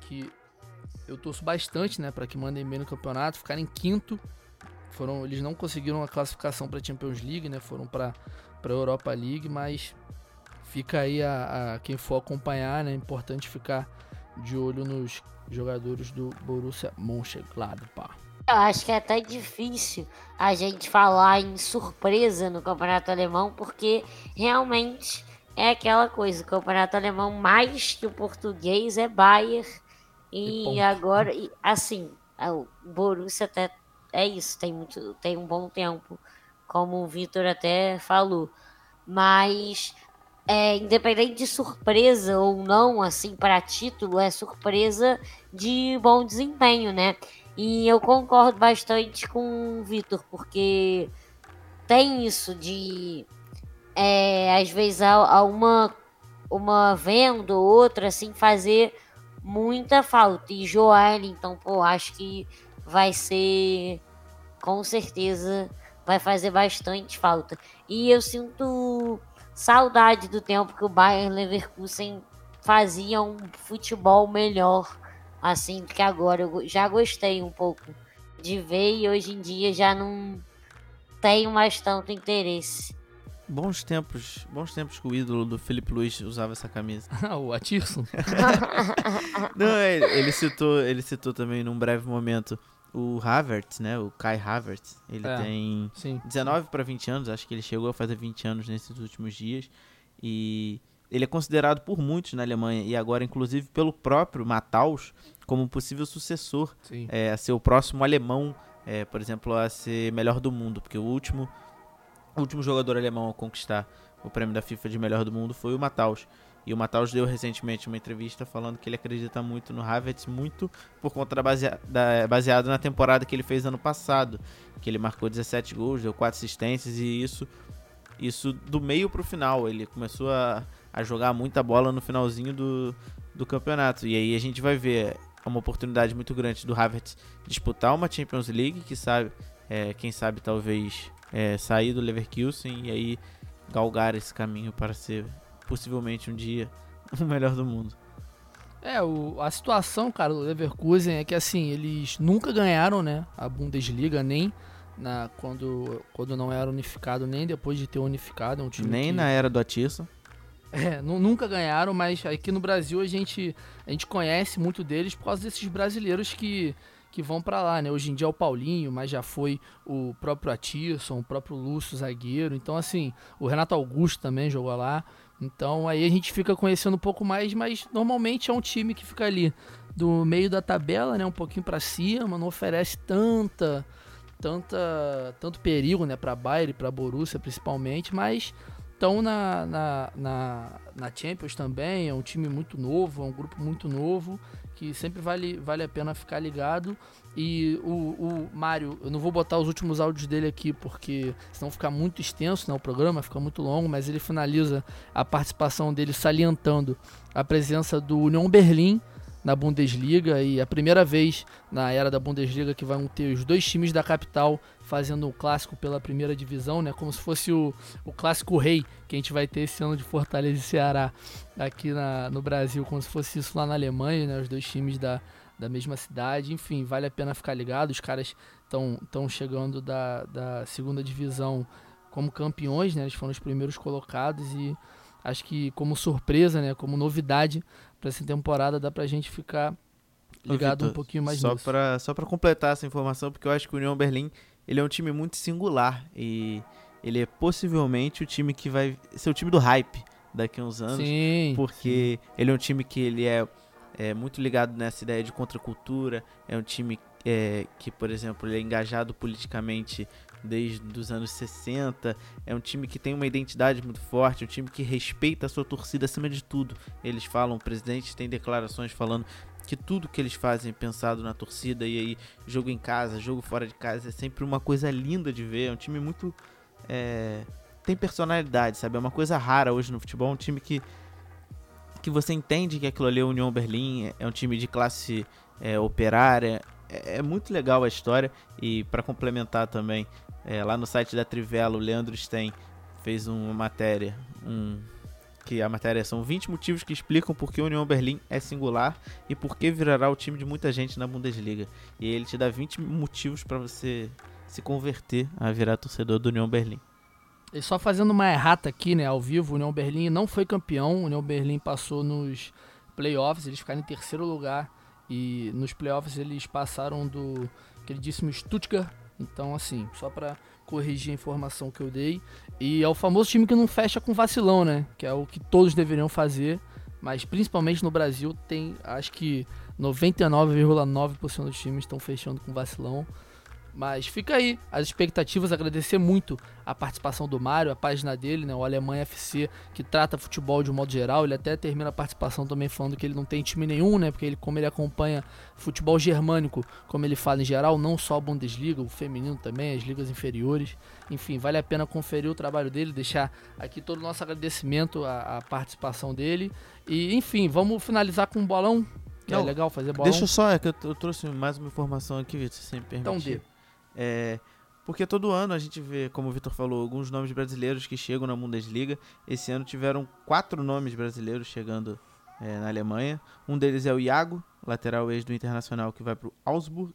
que eu torço bastante, né, para que mandem bem no campeonato, ficarem em quinto. Foram, eles não conseguiram a classificação para Champions League, né? Foram para para Europa League, mas fica aí a, a, quem for acompanhar, né? É importante ficar de olho nos jogadores do Borussia Mönchengladbach. Eu acho que é até difícil a gente falar em surpresa no campeonato alemão, porque realmente é aquela coisa, o campeonato alemão mais que o português é Bayern e, agora, assim, é, o Borussia até é isso, tem muito, tem um bom tempo, como o Vitor até falou. Mas é, independente de surpresa ou não, assim, para título, é surpresa de bom desempenho, né? E eu concordo bastante com o Vitor, porque tem isso de é, às vezes a, a uma uma venda ou outra assim fazer muita falta. E Joel então pô acho que vai ser com certeza vai fazer bastante falta. E eu sinto saudade do tempo que o Bayern Leverkusen fazia um futebol melhor assim do que agora. Eu já gostei um pouco de ver e hoje em dia já não tenho mais tanto interesse Bons tempos, bons tempos que o ídolo do Felipe Luiz usava essa camisa. o Atirson. Não, ele, ele, citou, ele citou também num breve momento o Havertz, né? O Kai Havertz. Ele é, tem sim. 19 para 20 anos, acho que ele chegou a fazer 20 anos nesses últimos dias. E ele é considerado por muitos na Alemanha e agora inclusive pelo próprio Matthaus como possível sucessor é, a ser o próximo alemão, é, por exemplo, a ser melhor do mundo, porque o último o último jogador alemão a conquistar o prêmio da FIFA de melhor do mundo foi o Matthaus. E o Matthaus deu recentemente uma entrevista falando que ele acredita muito no Havertz, muito por conta da baseado na temporada que ele fez ano passado, que ele marcou 17 gols, deu 4 assistências e isso isso do meio para o final. Ele começou a, a jogar muita bola no finalzinho do, do campeonato. E aí a gente vai ver uma oportunidade muito grande do Havertz disputar uma Champions League, que sabe, é, quem sabe talvez é, sair do Leverkusen e aí galgar esse caminho para ser possivelmente um dia o melhor do mundo. É, o, a situação, cara, do Leverkusen é que assim, eles nunca ganharam, né, a Bundesliga, nem na, quando, quando não era unificado, nem depois de ter unificado. É um time nem que, na era do Atiça. É, nunca ganharam, mas aqui no Brasil a gente, a gente conhece muito deles por causa desses brasileiros que que vão para lá, né? Hoje em dia é o Paulinho, mas já foi o próprio Atirson, o próprio Lúcio zagueiro. Então, assim, o Renato Augusto também jogou lá. Então, aí a gente fica conhecendo um pouco mais, mas normalmente é um time que fica ali do meio da tabela, né? Um pouquinho para cima, não oferece tanta, tanta, tanto perigo, né? Para Bayern para Borussia principalmente, mas estão na, na, na, na Champions também. É um time muito novo, é um grupo muito novo que sempre vale, vale a pena ficar ligado. E o, o Mário, eu não vou botar os últimos áudios dele aqui porque senão fica muito extenso né, o programa, fica muito longo, mas ele finaliza a participação dele salientando a presença do Union Berlim na Bundesliga e a primeira vez na era da Bundesliga que vão ter os dois times da capital fazendo o clássico pela primeira divisão, né? Como se fosse o, o clássico rei que a gente vai ter esse ano de Fortaleza e Ceará aqui na, no Brasil, como se fosse isso lá na Alemanha, né? Os dois times da, da mesma cidade. Enfim, vale a pena ficar ligado. Os caras estão chegando da, da segunda divisão como campeões, né? Eles foram os primeiros colocados e acho que como surpresa, né? Como novidade, para essa temporada dá pra gente ficar ligado Victor, um pouquinho mais só nisso. Pra, só para completar essa informação, porque eu acho que o União Berlim ele é um time muito singular e ele é possivelmente o time que vai ser o time do hype daqui a uns anos, sim, porque sim. ele é um time que ele é, é muito ligado nessa ideia de contracultura, é um time é, que, por exemplo, ele é engajado politicamente desde os anos 60. É um time que tem uma identidade muito forte, um time que respeita a sua torcida acima de tudo. Eles falam, o presidente tem declarações falando que tudo que eles fazem é pensado na torcida e aí jogo em casa, jogo fora de casa é sempre uma coisa linda de ver. É um time muito é, tem personalidade, sabe? É uma coisa rara hoje no futebol, um time que que você entende que aquilo ali é União Berlim, é um time de classe é, operária. É, é, muito legal a história e para complementar também, é, lá no site da Trivela, o Leandro Sten fez uma matéria, um, que a matéria são 20 motivos que explicam por que o União Berlim é singular e por que virará o time de muita gente na Bundesliga. E ele te dá 20 motivos para você se converter a virar torcedor do União Berlim. E só fazendo uma errata aqui, né, ao vivo, o União Berlim não foi campeão, o União Berlim passou nos playoffs, eles ficaram em terceiro lugar e nos playoffs eles passaram do queridíssimo Stuttgart então, assim, só para corrigir a informação que eu dei. E é o famoso time que não fecha com vacilão, né? Que é o que todos deveriam fazer. Mas principalmente no Brasil tem, acho que 99,9% dos times estão fechando com vacilão. Mas fica aí as expectativas, agradecer muito a participação do Mário, a página dele, né, o Alemanha FC, que trata futebol de um modo geral. Ele até termina a participação também falando que ele não tem time nenhum, né, porque ele como ele acompanha futebol germânico, como ele fala em geral, não só a Bundesliga, o feminino também, as ligas inferiores. Enfim, vale a pena conferir o trabalho dele, deixar aqui todo o nosso agradecimento à, à participação dele. E enfim, vamos finalizar com um bolão. Que é legal fazer bolão. Deixa só, é que eu, eu trouxe mais uma informação aqui, Vitor, se você me permitir. Então dê. É, porque todo ano a gente vê, como o Vitor falou, alguns nomes brasileiros que chegam na Bundesliga. Esse ano tiveram quatro nomes brasileiros chegando é, na Alemanha. Um deles é o Iago, lateral ex do Internacional, que vai para o Augsburg.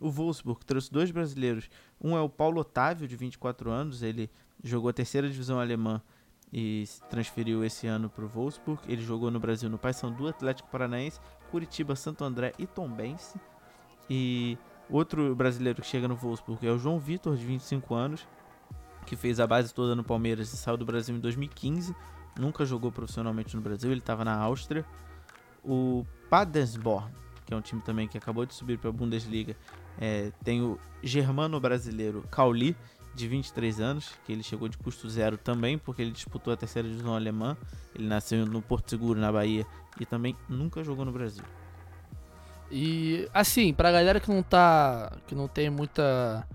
O Wolfsburg trouxe dois brasileiros. Um é o Paulo Otávio, de 24 anos. Ele jogou a terceira divisão alemã e se transferiu esse ano para o Wolfsburg. Ele jogou no Brasil no Paysandu, Atlético Paranaense, Curitiba, Santo André e Tombense. E Outro brasileiro que chega no Wolfsburg é o João Vitor, de 25 anos, que fez a base toda no Palmeiras e saiu do Brasil em 2015. Nunca jogou profissionalmente no Brasil, ele estava na Áustria. O Paderborn, que é um time também que acabou de subir para a Bundesliga, é, tem o germano brasileiro Cauli, de 23 anos, que ele chegou de custo zero também, porque ele disputou a terceira divisão alemã. Ele nasceu no Porto Seguro, na Bahia, e também nunca jogou no Brasil. E assim, pra galera que não tá. que não tem muita.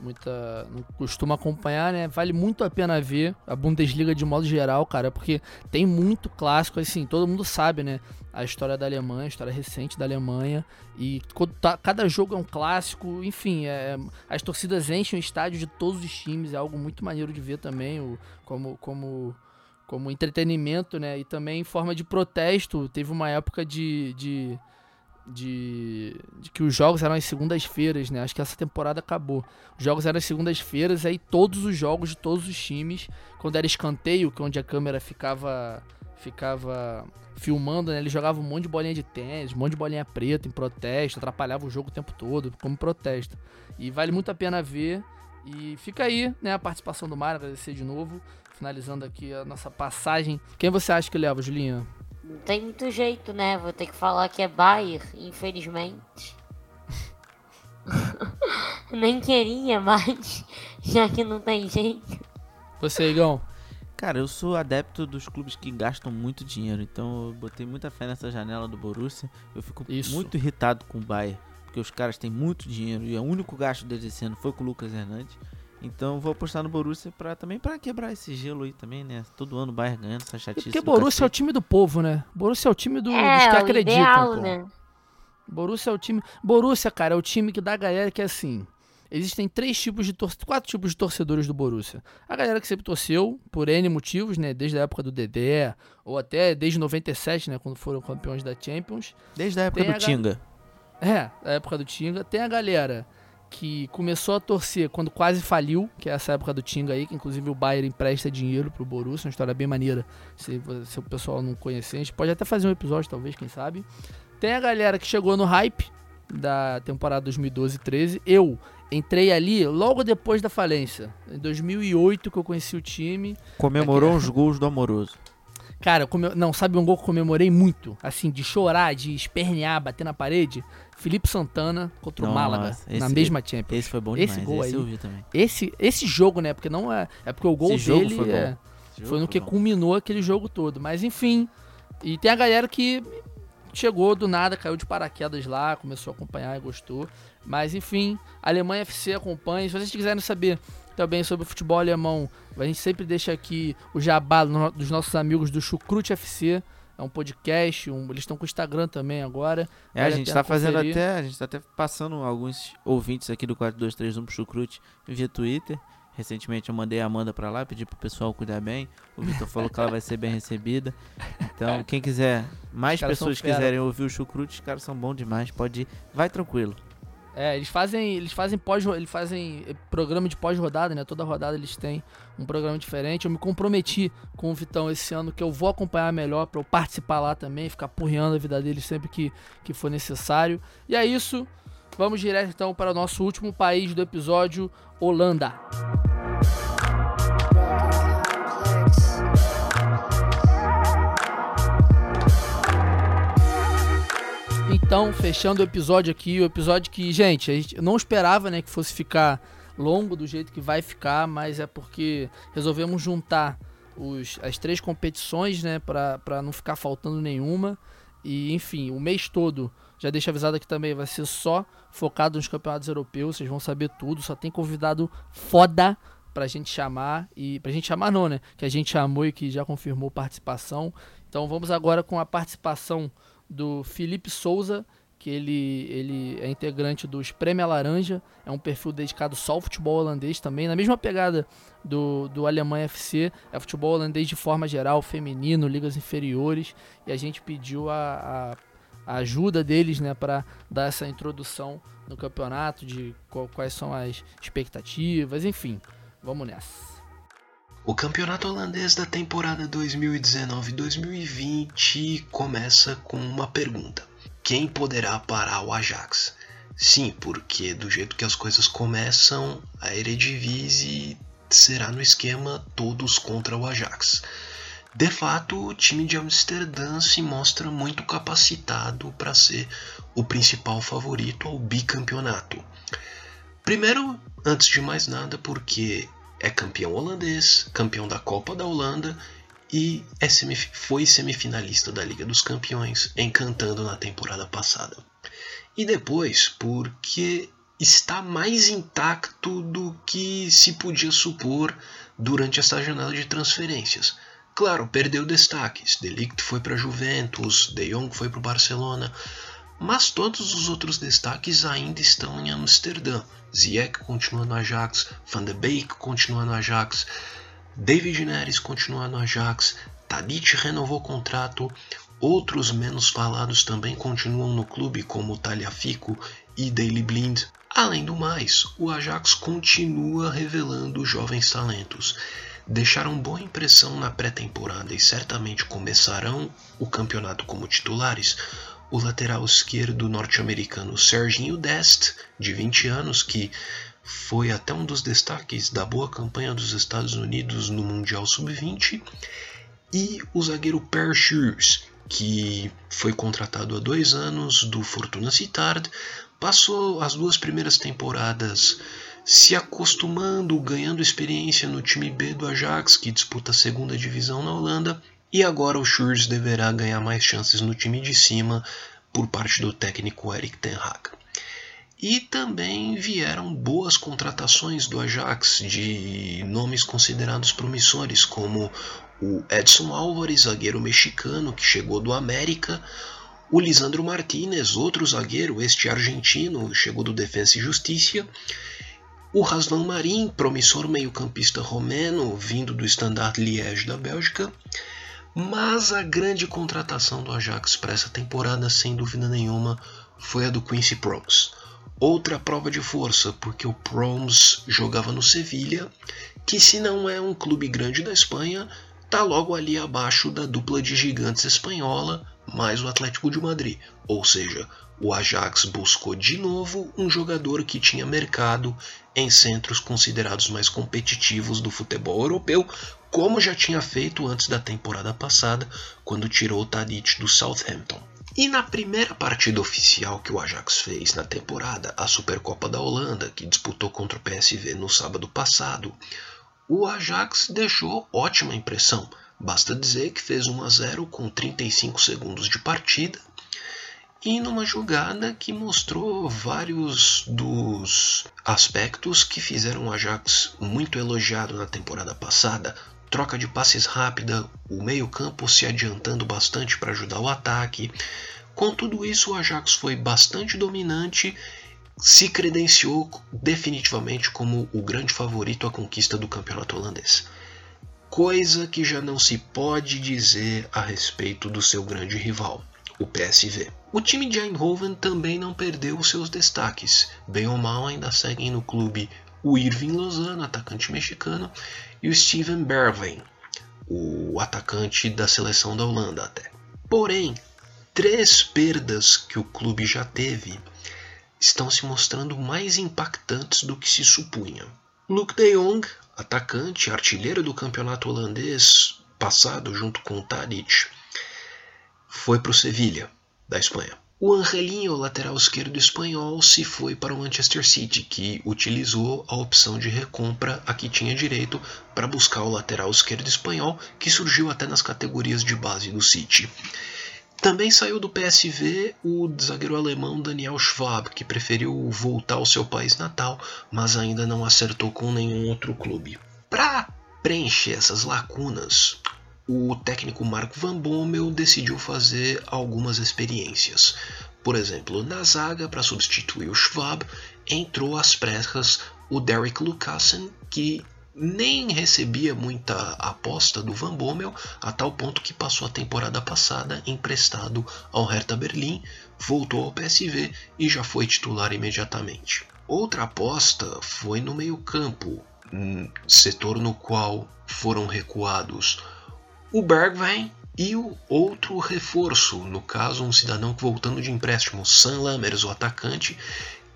muita. não costuma acompanhar, né? Vale muito a pena ver a Bundesliga de modo geral, cara, porque tem muito clássico, assim, todo mundo sabe, né? A história da Alemanha, a história recente da Alemanha. E tá, cada jogo é um clássico, enfim, é, as torcidas enchem o estádio de todos os times, é algo muito maneiro de ver também, o, como. como como entretenimento, né? E também em forma de protesto. Teve uma época de, de de, de, que os jogos eram às segundas-feiras, né? Acho que essa temporada acabou. Os jogos eram às segundas-feiras, aí todos os jogos de todos os times, quando era escanteio, que é onde a câmera ficava ficava filmando, né? Ele jogava um monte de bolinha de tênis, um monte de bolinha preta em protesto, atrapalhava o jogo o tempo todo, como protesto. E vale muito a pena ver. E fica aí, né, a participação do Mário, agradecer de novo, finalizando aqui a nossa passagem. Quem você acha que leva, Julinha? Não tem muito jeito, né? Vou ter que falar que é Bayer, infelizmente. Nem queria, mas já que não tem jeito. Você, Igão? Cara, eu sou adepto dos clubes que gastam muito dinheiro, então eu botei muita fé nessa janela do Borussia. Eu fico Isso. muito irritado com o Bayern, porque os caras têm muito dinheiro e o único gasto deles esse ano foi com o Lucas Hernandes. Então vou apostar no Borussia pra, também para quebrar esse gelo aí também, né? Todo ano o Bayern ganhando essa chatice. Porque Borussia é o time do povo, né? Borussia é o time do, é, dos que acreditam, ideal. Né? Borussia é o time. Borussia, cara, é o time que dá a galera que é assim. Existem três tipos de torcedores, quatro tipos de torcedores do Borussia. A galera que sempre torceu por N motivos, né? Desde a época do Dedé, ou até desde 97, né? Quando foram campeões da Champions. Desde a época Tem do a Tinga. É, a época do Tinga. Tem a galera que começou a torcer quando quase faliu, que é essa época do Tinga aí, que inclusive o Bayern empresta dinheiro pro Borussia, uma história bem maneira, se, se o pessoal não conhecer. A gente pode até fazer um episódio, talvez, quem sabe. Tem a galera que chegou no hype da temporada 2012-13. Eu entrei ali logo depois da falência, em 2008 que eu conheci o time. Comemorou os gols do Amoroso. Cara, come... não, sabe um gol que eu comemorei muito? Assim, de chorar, de espernear, bater na parede? Felipe Santana contra Nossa, o Málaga, esse, na mesma Champions. Esse foi bom demais, esse gol esse aí. Esse, esse jogo, né? Porque não é. É porque o gol esse dele foi, é, foi, no que bom. culminou aquele jogo todo. Mas enfim. E tem a galera que chegou do nada, caiu de paraquedas lá, começou a acompanhar e gostou. Mas enfim, Alemanha FC acompanha. Se vocês quiserem saber também sobre o futebol alemão, a gente sempre deixa aqui o jabá dos nossos amigos do Chucrute FC. É um podcast, um, eles estão com o Instagram também agora. É, vale a gente está fazendo até, a gente tá até passando alguns ouvintes aqui do 4231 pro Chucrute via Twitter. Recentemente eu mandei a Amanda para lá, pedi pro pessoal cuidar bem. O Vitor falou que ela vai ser bem recebida. Então, quem quiser, mais pessoas quiserem ouvir o Chucrute, os caras são bons demais, pode ir. Vai tranquilo. É, eles fazem, eles fazem pós, eles fazem eh, programa de pós-rodada, né? Toda rodada eles têm um programa diferente. Eu me comprometi com o Vitão esse ano que eu vou acompanhar melhor para eu participar lá também, ficar porreando a vida deles sempre que, que for necessário. E é isso. Vamos direto então para o nosso último país do episódio, Holanda. Então, fechando o episódio aqui, o episódio que, gente, a gente não esperava, né, que fosse ficar longo do jeito que vai ficar, mas é porque resolvemos juntar os, as três competições, né, para não ficar faltando nenhuma. E, enfim, o mês todo, já deixa avisado aqui também, vai ser só focado nos campeonatos europeus, vocês vão saber tudo, só tem convidado foda pra gente chamar e pra gente chamar não, né? Que a gente chamou e que já confirmou participação. Então vamos agora com a participação do Felipe Souza, que ele, ele é integrante do Espreme Laranja, é um perfil dedicado só ao futebol holandês também, na mesma pegada do, do Alemanha FC, é futebol holandês de forma geral, feminino, ligas inferiores, e a gente pediu a, a, a ajuda deles né, para dar essa introdução no campeonato, de qual, quais são as expectativas, enfim, vamos nessa. O campeonato holandês da temporada 2019-2020 começa com uma pergunta: quem poderá parar o Ajax? Sim, porque do jeito que as coisas começam, a Eredivisie será no esquema todos contra o Ajax. De fato, o time de Amsterdã se mostra muito capacitado para ser o principal favorito ao bicampeonato. Primeiro, antes de mais nada, porque é campeão holandês, campeão da Copa da Holanda e é semif foi semifinalista da Liga dos Campeões, encantando na temporada passada. E depois, porque está mais intacto do que se podia supor durante essa janela de transferências. Claro, perdeu destaques. Delict foi para Juventus, De Jong foi para o Barcelona, mas todos os outros destaques ainda estão em Amsterdã. Ziyech continua no Ajax, Van de Beek continua no Ajax, David Neres continua no Ajax, Tadic renovou o contrato, outros menos falados também continuam no clube como Taliafico e Daily Blind. Além do mais, o Ajax continua revelando jovens talentos. Deixaram boa impressão na pré-temporada e certamente começarão o campeonato como titulares, o lateral esquerdo norte-americano Serginho Dest, de 20 anos, que foi até um dos destaques da boa campanha dos Estados Unidos no Mundial Sub-20, e o zagueiro Per Schurz, que foi contratado há dois anos do Fortuna Sittard, passou as duas primeiras temporadas se acostumando, ganhando experiência no time B do Ajax, que disputa a segunda divisão na Holanda, e agora o Schurz deverá ganhar mais chances no time de cima por parte do técnico Eric Ten Hag. E também vieram boas contratações do Ajax de nomes considerados promissores, como o Edson Álvares, zagueiro mexicano que chegou do América, o Lisandro Martinez, outro zagueiro, este argentino, chegou do Defensa e Justiça, o Raslan Marin, promissor meio-campista romeno, vindo do Standard Liège da Bélgica, mas a grande contratação do Ajax para essa temporada, sem dúvida nenhuma, foi a do Quincy Promes. Outra prova de força, porque o Promes jogava no Sevilha, que se não é um clube grande da Espanha, tá logo ali abaixo da dupla de gigantes espanhola, mais o Atlético de Madrid. Ou seja, o Ajax buscou de novo um jogador que tinha mercado em centros considerados mais competitivos do futebol europeu, como já tinha feito antes da temporada passada, quando tirou o Tadic do Southampton. E na primeira partida oficial que o Ajax fez na temporada, a Supercopa da Holanda, que disputou contra o PSV no sábado passado, o Ajax deixou ótima impressão. Basta dizer que fez 1 a 0 com 35 segundos de partida e numa jogada que mostrou vários dos aspectos que fizeram o Ajax muito elogiado na temporada passada, troca de passes rápida, o meio-campo se adiantando bastante para ajudar o ataque. Com tudo isso, o Ajax foi bastante dominante, se credenciou definitivamente como o grande favorito à conquista do campeonato holandês. Coisa que já não se pode dizer a respeito do seu grande rival, o PSV. O time de Eindhoven também não perdeu os seus destaques. Bem ou mal ainda seguem no clube o Irving Lozano, atacante mexicano, e o Steven Bergwijn, o atacante da seleção da Holanda até. Porém, três perdas que o clube já teve estão se mostrando mais impactantes do que se supunha. Luke de Jong, atacante, artilheiro do campeonato holandês passado junto com Tadic, foi para o Sevilha, da Espanha. O Angelinho, lateral esquerdo espanhol, se foi para o Manchester City, que utilizou a opção de recompra a que tinha direito para buscar o lateral esquerdo espanhol, que surgiu até nas categorias de base do City. Também saiu do PSV o zagueiro alemão Daniel Schwab, que preferiu voltar ao seu país natal, mas ainda não acertou com nenhum outro clube. Para preencher essas lacunas, o técnico Marco Van Bommel decidiu fazer algumas experiências. Por exemplo, na zaga, para substituir o Schwab, entrou às pressas o Derek Lucassen, que nem recebia muita aposta do Van Bommel, a tal ponto que passou a temporada passada emprestado ao Hertha Berlim, voltou ao PSV e já foi titular imediatamente. Outra aposta foi no meio-campo, setor no qual foram recuados o Bergwijn e o outro reforço, no caso um cidadão voltando de empréstimo, Sam Lammers, o atacante,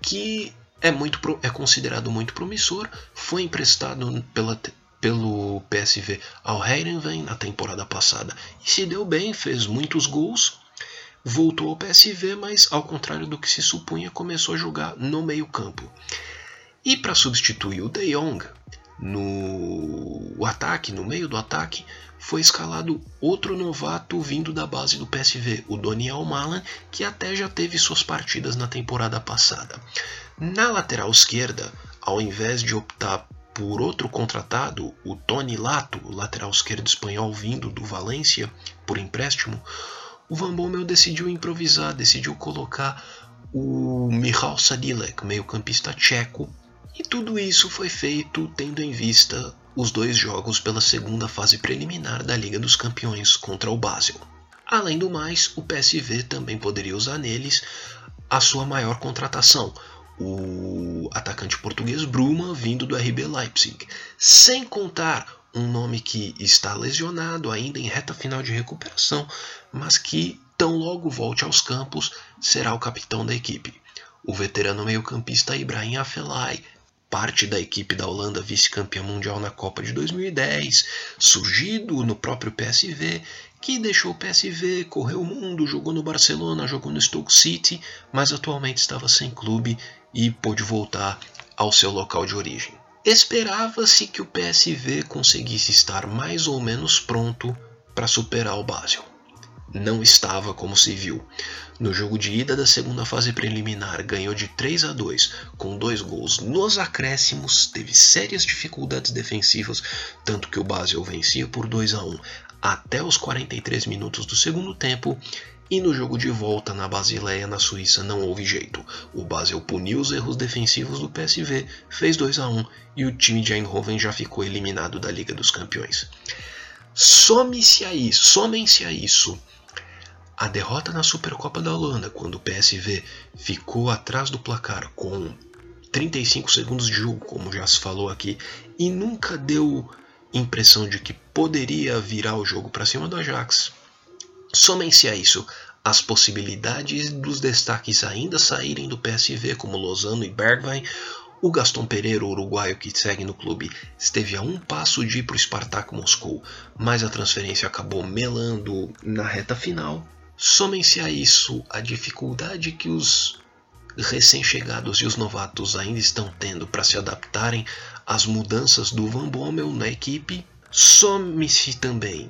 que é, muito, é considerado muito promissor, foi emprestado pela, pelo PSV ao Heidenveen na temporada passada e se deu bem, fez muitos gols, voltou ao PSV, mas ao contrário do que se supunha, começou a jogar no meio campo. E para substituir o De Jong no ataque, no meio do ataque, foi escalado outro novato vindo da base do PSV, o Doniel Malan, que até já teve suas partidas na temporada passada. Na lateral esquerda, ao invés de optar por outro contratado, o Tony Lato, lateral esquerdo espanhol vindo do Valência por empréstimo, o Van Bommel decidiu improvisar, decidiu colocar o Michal Sadilek, meio-campista tcheco, e tudo isso foi feito tendo em vista os dois jogos pela segunda fase preliminar da Liga dos Campeões contra o Basel. Além do mais, o PSV também poderia usar neles a sua maior contratação, o atacante português Bruma, vindo do RB Leipzig, sem contar um nome que está lesionado ainda em reta final de recuperação, mas que tão logo volte aos campos será o capitão da equipe. O veterano meio-campista Ibrahim Afelai, parte da equipe da Holanda vice-campeã mundial na Copa de 2010, surgido no próprio PSV, que deixou o PSV, correu o mundo, jogou no Barcelona, jogou no Stoke City, mas atualmente estava sem clube e pôde voltar ao seu local de origem. Esperava-se que o PSV conseguisse estar mais ou menos pronto para superar o Basel. Não estava como se viu. No jogo de ida da segunda fase preliminar, ganhou de 3 a 2, com dois gols nos acréscimos, teve sérias dificuldades defensivas, tanto que o Basel vencia por 2 a 1 até os 43 minutos do segundo tempo. E no jogo de volta na Basileia, na Suíça, não houve jeito. O Basel puniu os erros defensivos do PSV, fez 2 a 1 e o time de Eindhoven já ficou eliminado da Liga dos Campeões. Some-se a isso, somem-se a isso a derrota na Supercopa da Holanda, quando o PSV ficou atrás do placar com 35 segundos de jogo, como já se falou aqui, e nunca deu impressão de que poderia virar o jogo para cima do Ajax. Somem-se a isso as possibilidades dos destaques ainda saírem do PSV, como Lozano e Bergwijn, o Gaston Pereira, o uruguaio que segue no clube, esteve a um passo de ir para o Spartak Moscou, mas a transferência acabou melando na reta final Somem-se a isso a dificuldade que os recém-chegados e os novatos ainda estão tendo para se adaptarem às mudanças do Van Bommel na equipe. Some-se também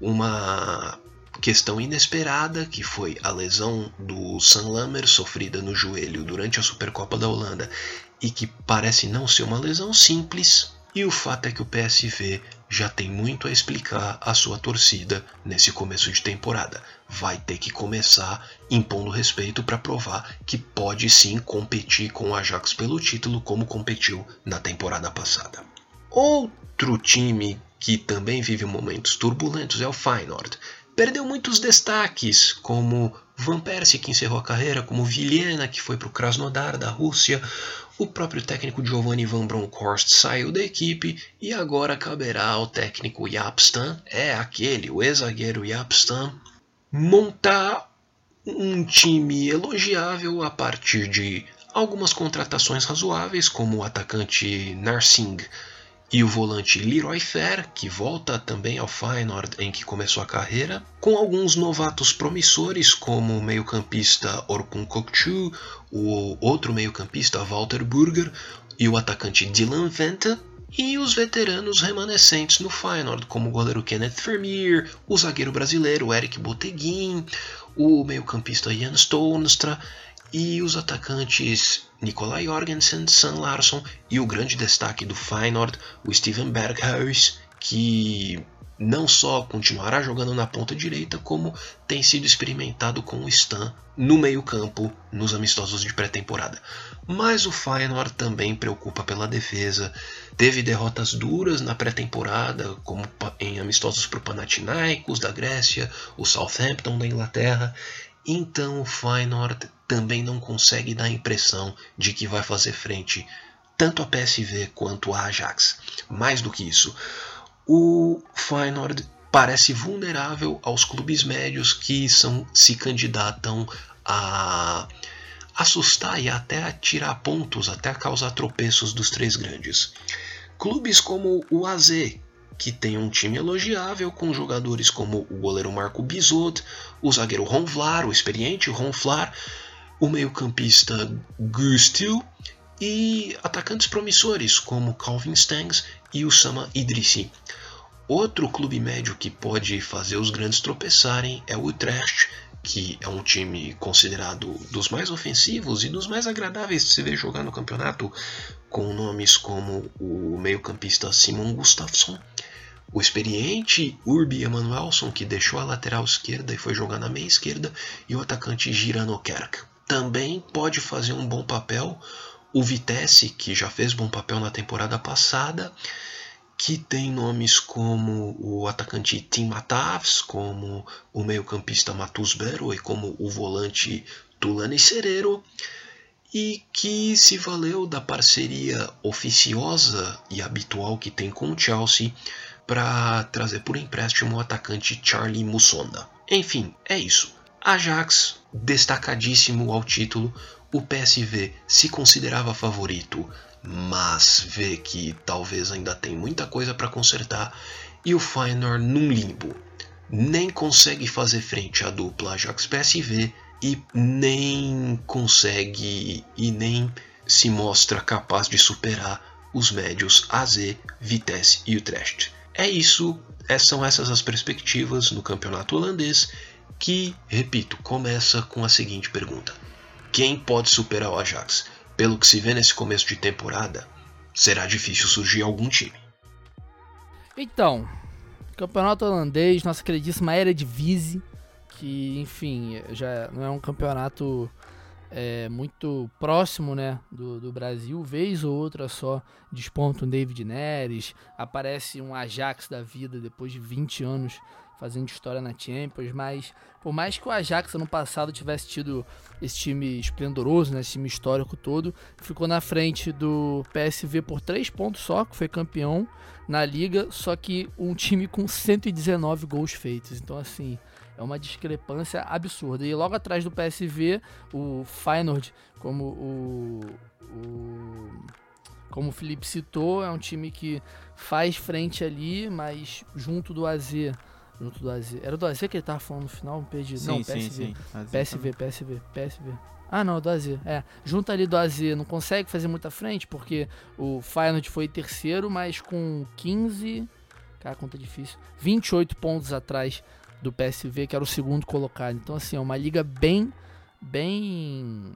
uma questão inesperada que foi a lesão do Sam Lammer sofrida no joelho durante a Supercopa da Holanda e que parece não ser uma lesão simples. E o fato é que o PSV já tem muito a explicar à sua torcida nesse começo de temporada. Vai ter que começar impondo respeito para provar que pode sim competir com o Ajax pelo título como competiu na temporada passada. Outro time que também vive momentos turbulentos é o Feyenoord. Perdeu muitos destaques, como Van Persie, que encerrou a carreira, como Vilhena, que foi para o Krasnodar da Rússia, o próprio técnico Giovanni Van Bronckhorst saiu da equipe e agora caberá ao técnico Yapstam, é aquele, o ex-zagueiro Yapstam, montar um time elogiável a partir de algumas contratações razoáveis, como o atacante Narsing, e o volante Leroy Fer, que volta também ao Feyenoord em que começou a carreira, com alguns novatos promissores como o meio-campista Orkun Kokchu, o outro meio-campista Walter Burger e o atacante Dylan Vente, e os veteranos remanescentes no Feyenoord, como o goleiro Kenneth Vermeer, o zagueiro brasileiro Eric Boteguin, o meio-campista Jan Stonestra e os atacantes Nikolai Jorgensen, Sam Larsson e o grande destaque do Feyenoord, o Steven Berghuis, que não só continuará jogando na ponta direita, como tem sido experimentado com o Stan no meio-campo nos amistosos de pré-temporada. Mas o Feyenoord também preocupa pela defesa. Teve derrotas duras na pré-temporada, como em amistosos para o Panathinaikos da Grécia, o Southampton da Inglaterra. Então o Feyenoord também não consegue dar a impressão de que vai fazer frente tanto a PSV quanto a Ajax. Mais do que isso, o Feyenoord parece vulnerável aos clubes médios que são, se candidatam a assustar e até a tirar pontos, até a causar tropeços dos três grandes. Clubes como o AZ, que tem um time elogiável com jogadores como o goleiro Marco Bizot, o zagueiro Ron Vlar, o experiente Ron Vlar, o meio-campista Gustil e atacantes promissores como Calvin Stangs e o Sama Idrissi. Outro clube médio que pode fazer os grandes tropeçarem é o Utrecht, que é um time considerado dos mais ofensivos e dos mais agradáveis de se ver jogar no campeonato, com nomes como o meio-campista Simon Gustafsson, o experiente Urbi Emanuelson, que deixou a lateral esquerda e foi jogar na meia esquerda, e o atacante Girano Kerk também pode fazer um bom papel. O Vitesse, que já fez bom papel na temporada passada, que tem nomes como o atacante Tim Matavs, como o meio-campista Matus Bero e como o volante Tulani Serero, e que se valeu da parceria oficiosa e habitual que tem com o Chelsea para trazer por empréstimo o atacante Charlie Mussonda. Enfim, é isso. Ajax, destacadíssimo ao título, o PSV se considerava favorito, mas vê que talvez ainda tem muita coisa para consertar, e o Feyenoord num limbo. Nem consegue fazer frente à dupla Ajax-PSV e nem consegue e nem se mostra capaz de superar os médios AZ, Vitesse e Utrecht. É isso, são essas as perspectivas no campeonato holandês que, repito, começa com a seguinte pergunta: quem pode superar o Ajax? Pelo que se vê nesse começo de temporada, será difícil surgir algum time. Então, campeonato holandês, nossa queridíssima Vise, que enfim, já não é um campeonato é, muito próximo né, do, do Brasil, vez ou outra só desponta um David Neres, aparece um Ajax da vida depois de 20 anos fazendo história na Champions, mas por mais que o Ajax ano passado tivesse tido esse time esplendoroso, né, esse time histórico todo, ficou na frente do PSV por 3 pontos só, que foi campeão na liga, só que um time com 119 gols feitos. Então assim, é uma discrepância absurda. E logo atrás do PSV, o Feyenoord, como o, o como o Felipe citou, é um time que faz frente ali, mas junto do AZ junto do AZ. Era do AZ que ele tava falando no final? Perdi. Sim, não, sim, PSV. sim. PSV, PSV, PSV. Ah, não, do AZ. É. Junto ali do AZ não consegue fazer muita frente, porque o Feyenoord foi terceiro, mas com 15. Cara, conta difícil. 28 pontos atrás do PSV, que era o segundo colocado. Então, assim, é uma liga bem. Bem.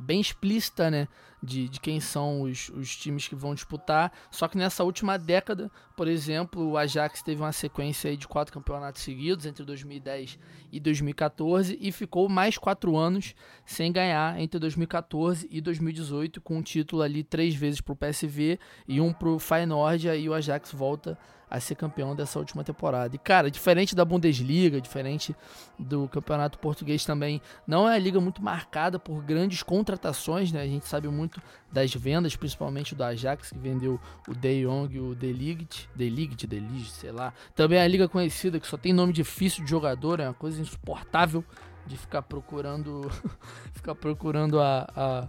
Bem explícita, né? de, de quem são os, os times que vão disputar. Só que nessa última década, por exemplo, o Ajax teve uma sequência de quatro campeonatos seguidos entre 2010 e 2014 e ficou mais quatro anos sem ganhar entre 2014 e 2018 com um título ali três vezes para o PSV e um para o Feyenoord. Aí o Ajax volta a ser campeão dessa última temporada. E, cara, diferente da Bundesliga, diferente do campeonato português também, não é uma liga muito marcada por grandes contratações, né? A gente sabe muito das vendas, principalmente do Ajax, que vendeu o De Jong e o De Ligt, De Ligt, De Ligt, sei lá. Também é a liga conhecida, que só tem nome difícil de jogador, é uma coisa insuportável de ficar procurando ficar procurando a, a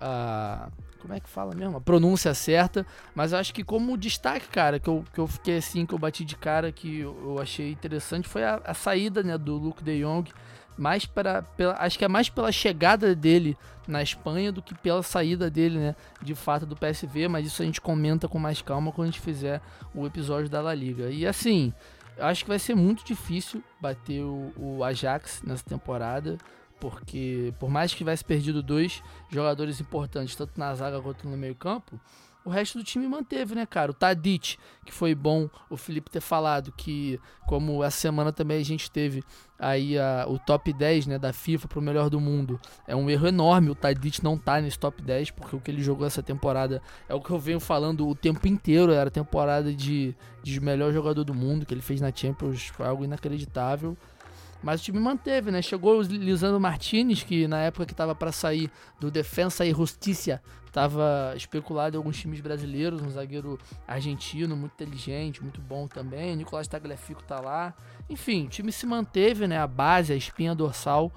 a como é que fala mesmo? A pronúncia certa. Mas acho que como destaque, cara, que eu, que eu fiquei assim, que eu bati de cara, que eu, eu achei interessante, foi a, a, saída né, do Luke de Jong. Mais para, pela, acho que é mais pela chegada dele na Espanha do que pela saída dele, né, de fato, do PSV. Mas isso a gente comenta com mais calma quando a gente fizer o episódio da La Liga. E assim, acho que vai ser muito difícil bater o, o Ajax nessa temporada porque por mais que tivesse perdido dois jogadores importantes, tanto na zaga quanto no meio-campo, o resto do time manteve, né, cara? O Tadic, que foi bom o Felipe ter falado que, como essa semana também a gente teve aí a, o top 10 né, da FIFA para o melhor do mundo, é um erro enorme o Tadic não tá nesse top 10, porque o que ele jogou essa temporada é o que eu venho falando o tempo inteiro, era a temporada de, de melhor jogador do mundo que ele fez na Champions, foi algo inacreditável. Mas o time manteve, né? Chegou o Lisandro Martinez, que na época que estava para sair do Defensa e Justiça, estava especulado em alguns times brasileiros, um zagueiro argentino, muito inteligente, muito bom também. Nicolás Tagliafico tá lá. Enfim, o time se manteve, né? A base, a espinha dorsal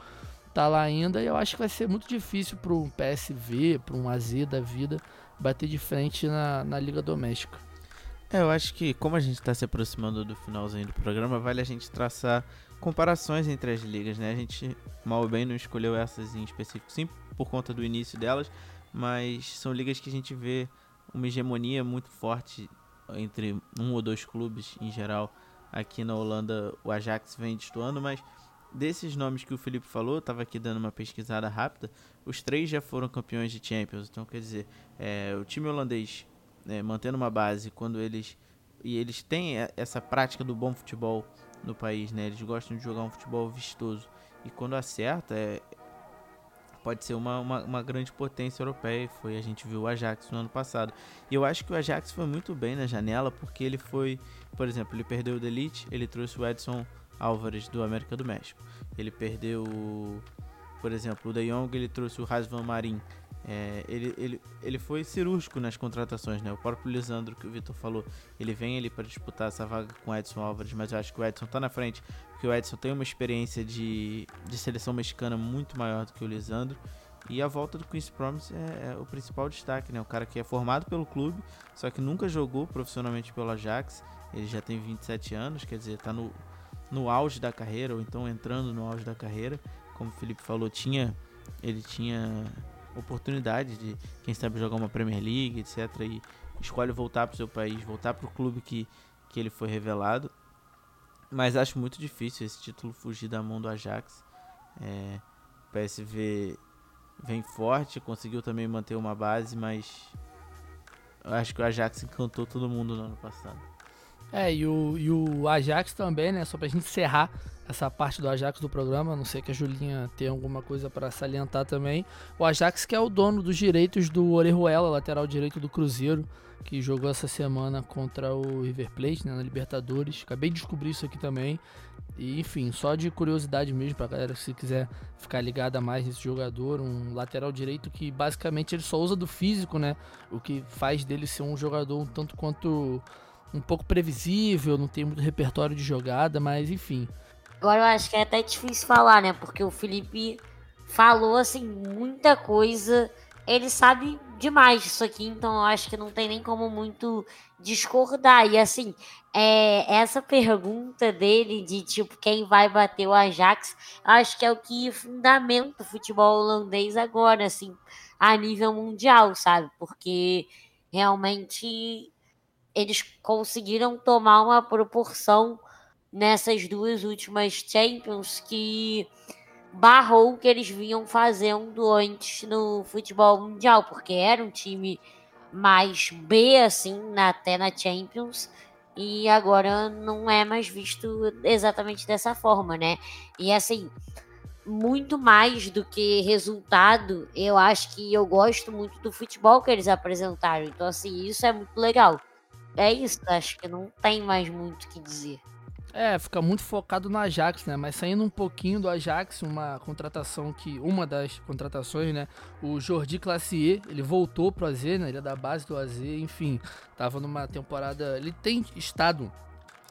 tá lá ainda. E eu acho que vai ser muito difícil para um PSV, para um AZ da vida, bater de frente na, na Liga Doméstica. É, eu acho que como a gente está se aproximando do finalzinho do programa, vale a gente traçar comparações entre as ligas, né? A gente mal ou bem não escolheu essas em específico, sim, por conta do início delas, mas são ligas que a gente vê uma hegemonia muito forte entre um ou dois clubes em geral. Aqui na Holanda o Ajax vem destoando, mas desses nomes que o Felipe falou, estava aqui dando uma pesquisada rápida, os três já foram campeões de Champions. Então, quer dizer, é, o time holandês é, mantendo uma base quando eles e eles têm essa prática do bom futebol no país, né? Eles gostam de jogar um futebol vistoso. E quando acerta, é, pode ser uma, uma, uma, grande potência europeia. Foi a gente viu o Ajax no ano passado. E eu acho que o Ajax foi muito bem na janela, porque ele foi, por exemplo, ele perdeu o Delite, ele trouxe o Edson Álvares do América do México. Ele perdeu, por exemplo, o De Jong, ele trouxe o Rasvan Marin é, ele, ele, ele foi cirúrgico nas contratações, né? O próprio Lisandro, que o Vitor falou, ele vem ali para disputar essa vaga com o Edson Álvares, mas eu acho que o Edson tá na frente, porque o Edson tem uma experiência de, de seleção mexicana muito maior do que o Lisandro. E a volta do Queen's Promise é, é, o principal destaque, né? O cara que é formado pelo clube, só que nunca jogou profissionalmente pelo Ajax. Ele já tem 27 anos, quer dizer, tá no, no auge da carreira, ou então entrando no auge da carreira. Como o Felipe falou, tinha ele tinha oportunidade de, quem sabe, jogar uma Premier League, etc. E escolhe voltar para o seu país, voltar para o clube que, que ele foi revelado. Mas acho muito difícil esse título fugir da mão do Ajax. É, o PSV vem forte, conseguiu também manter uma base, mas acho que o Ajax encantou todo mundo no ano passado. É, e o, e o Ajax também, né? Só pra gente encerrar essa parte do Ajax do programa, não sei que a Julinha tem alguma coisa para salientar também. O Ajax que é o dono dos direitos do Orejuela, lateral direito do Cruzeiro, que jogou essa semana contra o River Plate né, na Libertadores. Acabei de descobrir isso aqui também. E enfim, só de curiosidade mesmo pra galera se quiser ficar ligada mais nesse jogador, um lateral direito que basicamente ele só usa do físico, né? O que faz dele ser um jogador um tanto quanto um pouco previsível, não tem muito repertório de jogada, mas enfim, Agora eu acho que é até difícil falar, né? Porque o Felipe falou assim muita coisa. Ele sabe demais disso aqui, então eu acho que não tem nem como muito discordar. E assim, é, essa pergunta dele de tipo quem vai bater o Ajax, acho que é o que fundamenta o futebol holandês agora, assim, a nível mundial, sabe? Porque realmente eles conseguiram tomar uma proporção nessas duas últimas Champions que barrou o que eles vinham fazendo antes no futebol mundial, porque era um time mais B, assim, na, até na Champions, e agora não é mais visto exatamente dessa forma, né? E assim, muito mais do que resultado, eu acho que eu gosto muito do futebol que eles apresentaram, então assim, isso é muito legal. É isso, acho que não tem mais muito o que dizer. É, fica muito focado no Ajax, né? Mas saindo um pouquinho do Ajax, uma contratação que. Uma das contratações, né? O Jordi Classier, ele voltou pro AZ, né? Ele é da base do AZ, enfim. Tava numa temporada. Ele tem estado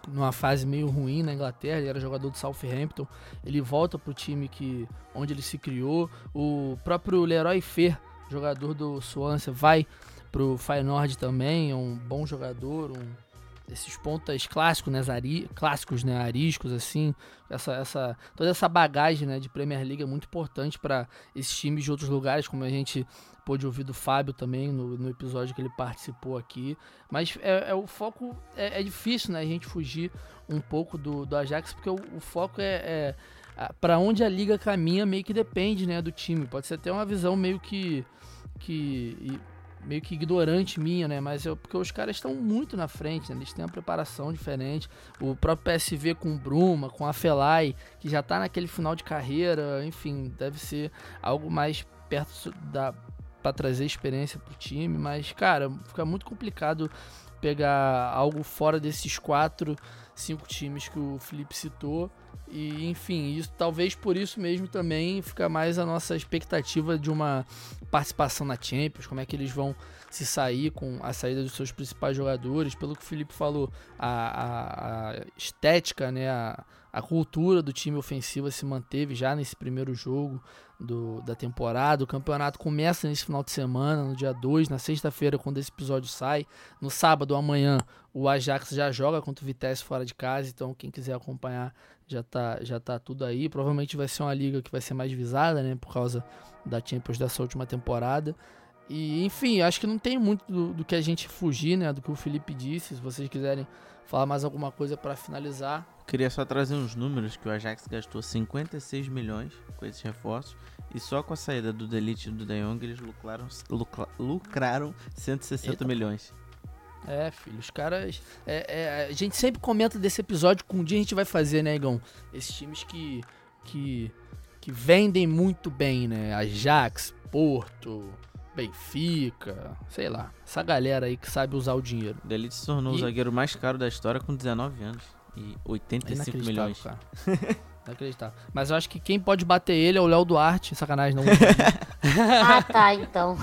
numa fase meio ruim na Inglaterra, ele era jogador do Southampton. Ele volta pro time que onde ele se criou. O próprio Leroy Fer jogador do Swansea, vai pro Feyenoord também, é um bom jogador, um esses pontas clássicos, né, ari, clássicos, né, ariscos assim, essa, essa toda essa bagagem, né, de Premier League é muito importante para esses times de outros lugares, como a gente pôde ouvir do Fábio também no, no episódio que ele participou aqui. Mas é, é o foco é, é, difícil, né, a gente fugir um pouco do, do Ajax porque o, o foco é, é para onde a liga caminha meio que depende, né, do time. Pode ser até uma visão meio que que meio que ignorante minha, né? Mas eu, porque os caras estão muito na frente, né? Eles têm uma preparação diferente. O próprio PSV com o Bruma, com a Felai, que já tá naquele final de carreira, enfim, deve ser algo mais perto da para trazer experiência pro time, mas cara, fica muito complicado pegar algo fora desses quatro, cinco times que o Felipe citou. E enfim, isso talvez por isso mesmo também fica mais a nossa expectativa de uma participação na Champions, como é que eles vão se sair com a saída dos seus principais jogadores. Pelo que o Felipe falou, a, a, a estética, né, a, a cultura do time ofensivo se manteve já nesse primeiro jogo do, da temporada. O campeonato começa nesse final de semana, no dia 2, na sexta-feira, quando esse episódio sai. No sábado, amanhã, o Ajax já joga contra o Vitesse fora de casa, então quem quiser acompanhar já tá, já tá tudo aí. Provavelmente vai ser uma liga que vai ser mais visada, né, por causa da Champions dessa última temporada. E, enfim, acho que não tem muito do, do que a gente fugir, né, do que o Felipe disse. Se vocês quiserem falar mais alguma coisa para finalizar. Queria só trazer uns números que o Ajax gastou 56 milhões com esses reforços e só com a saída do Delite e do De Jong eles lucraram, lucra, lucraram 160 Eita. milhões. É, filho, os caras. É, é, a gente sempre comenta desse episódio que um dia a gente vai fazer, né, Igão? Esses times que. que. que vendem muito bem, né? Ajax, Porto, Benfica, sei lá. Essa galera aí que sabe usar o dinheiro. O Delite se tornou e... o zagueiro mais caro da história com 19 anos e 85 milhões. Cara. Inacreditável. Mas eu acho que quem pode bater ele é o Léo Duarte. Sacanagem, não. ah, tá, então.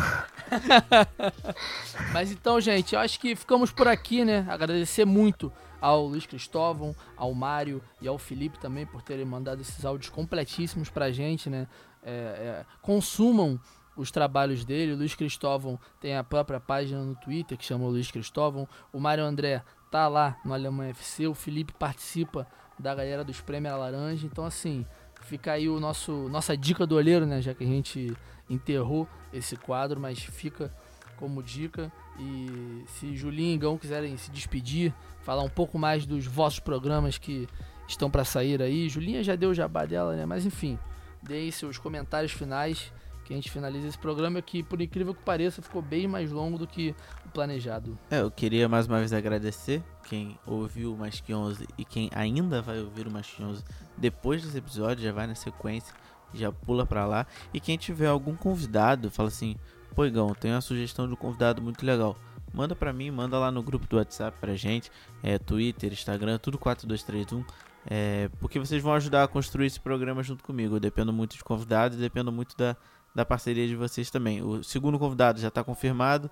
Mas então, gente, eu acho que ficamos por aqui, né? Agradecer muito ao Luiz Cristóvão, ao Mário e ao Felipe também por terem mandado esses áudios completíssimos pra gente, né? É, é, consumam os trabalhos dele. O Luiz Cristóvão tem a própria página no Twitter que chama Luiz Cristóvão. O Mário André tá lá no Alemanha FC. O Felipe participa da galera dos Premier Laranja. Então, assim, fica aí o nosso nossa dica do olheiro, né? Já que a gente enterrou esse quadro, mas fica como dica. E se Julinho e Gão quiserem se despedir, falar um pouco mais dos vossos programas que estão para sair aí. Julinha já deu o jabá dela, né? Mas enfim, deem seus comentários finais que a gente finaliza esse programa que, por incrível que pareça, ficou bem mais longo do que o planejado. É, eu queria mais uma vez agradecer quem ouviu o Mais Que 11 e quem ainda vai ouvir o Mais Que 11 depois desse episódio, já vai na sequência, já pula pra lá. E quem tiver algum convidado, fala assim, pô Igão, tem uma sugestão de um convidado muito legal. Manda pra mim, manda lá no grupo do WhatsApp pra gente, é, Twitter, Instagram, tudo 4231. É, porque vocês vão ajudar a construir esse programa junto comigo. Eu dependo muito de convidados dependo muito da, da parceria de vocês também. O segundo convidado já está confirmado,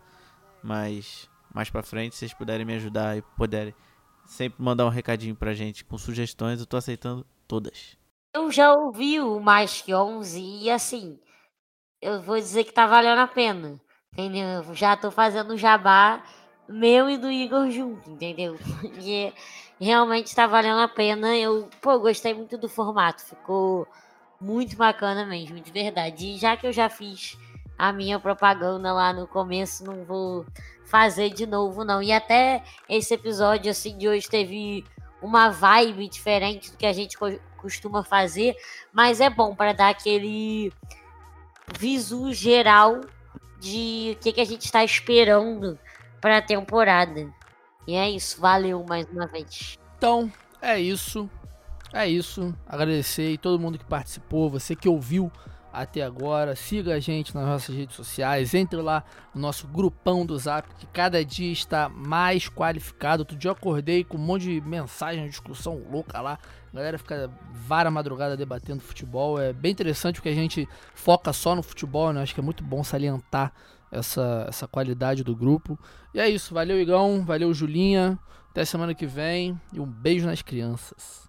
mas mais para frente, se vocês puderem me ajudar e puderem sempre mandar um recadinho pra gente com sugestões, eu tô aceitando todas. Eu já ouvi o Mais Que 11 e assim, eu vou dizer que tá valendo a pena, entendeu? Eu já tô fazendo jabá meu e do Igor junto, entendeu? Porque realmente tá valendo a pena. Eu, pô, gostei muito do formato, ficou muito bacana mesmo, de verdade. E já que eu já fiz a minha propaganda lá no começo, não vou fazer de novo, não. E até esse episódio assim de hoje teve uma vibe diferente do que a gente costuma fazer, mas é bom para dar aquele visu geral de o que, que a gente está esperando para a temporada. E é isso, valeu mais uma vez. Então, é isso. É isso. Agradecer a todo mundo que participou, você que ouviu até agora. Siga a gente nas nossas redes sociais. Entre lá no nosso grupão do Zap, que cada dia está mais qualificado. Outro dia eu acordei com um monte de mensagem, discussão louca lá. A galera fica vara madrugada debatendo futebol. É bem interessante porque a gente foca só no futebol, né? Acho que é muito bom salientar essa, essa qualidade do grupo. E é isso. Valeu, Igão. Valeu, Julinha. Até semana que vem. E um beijo nas crianças.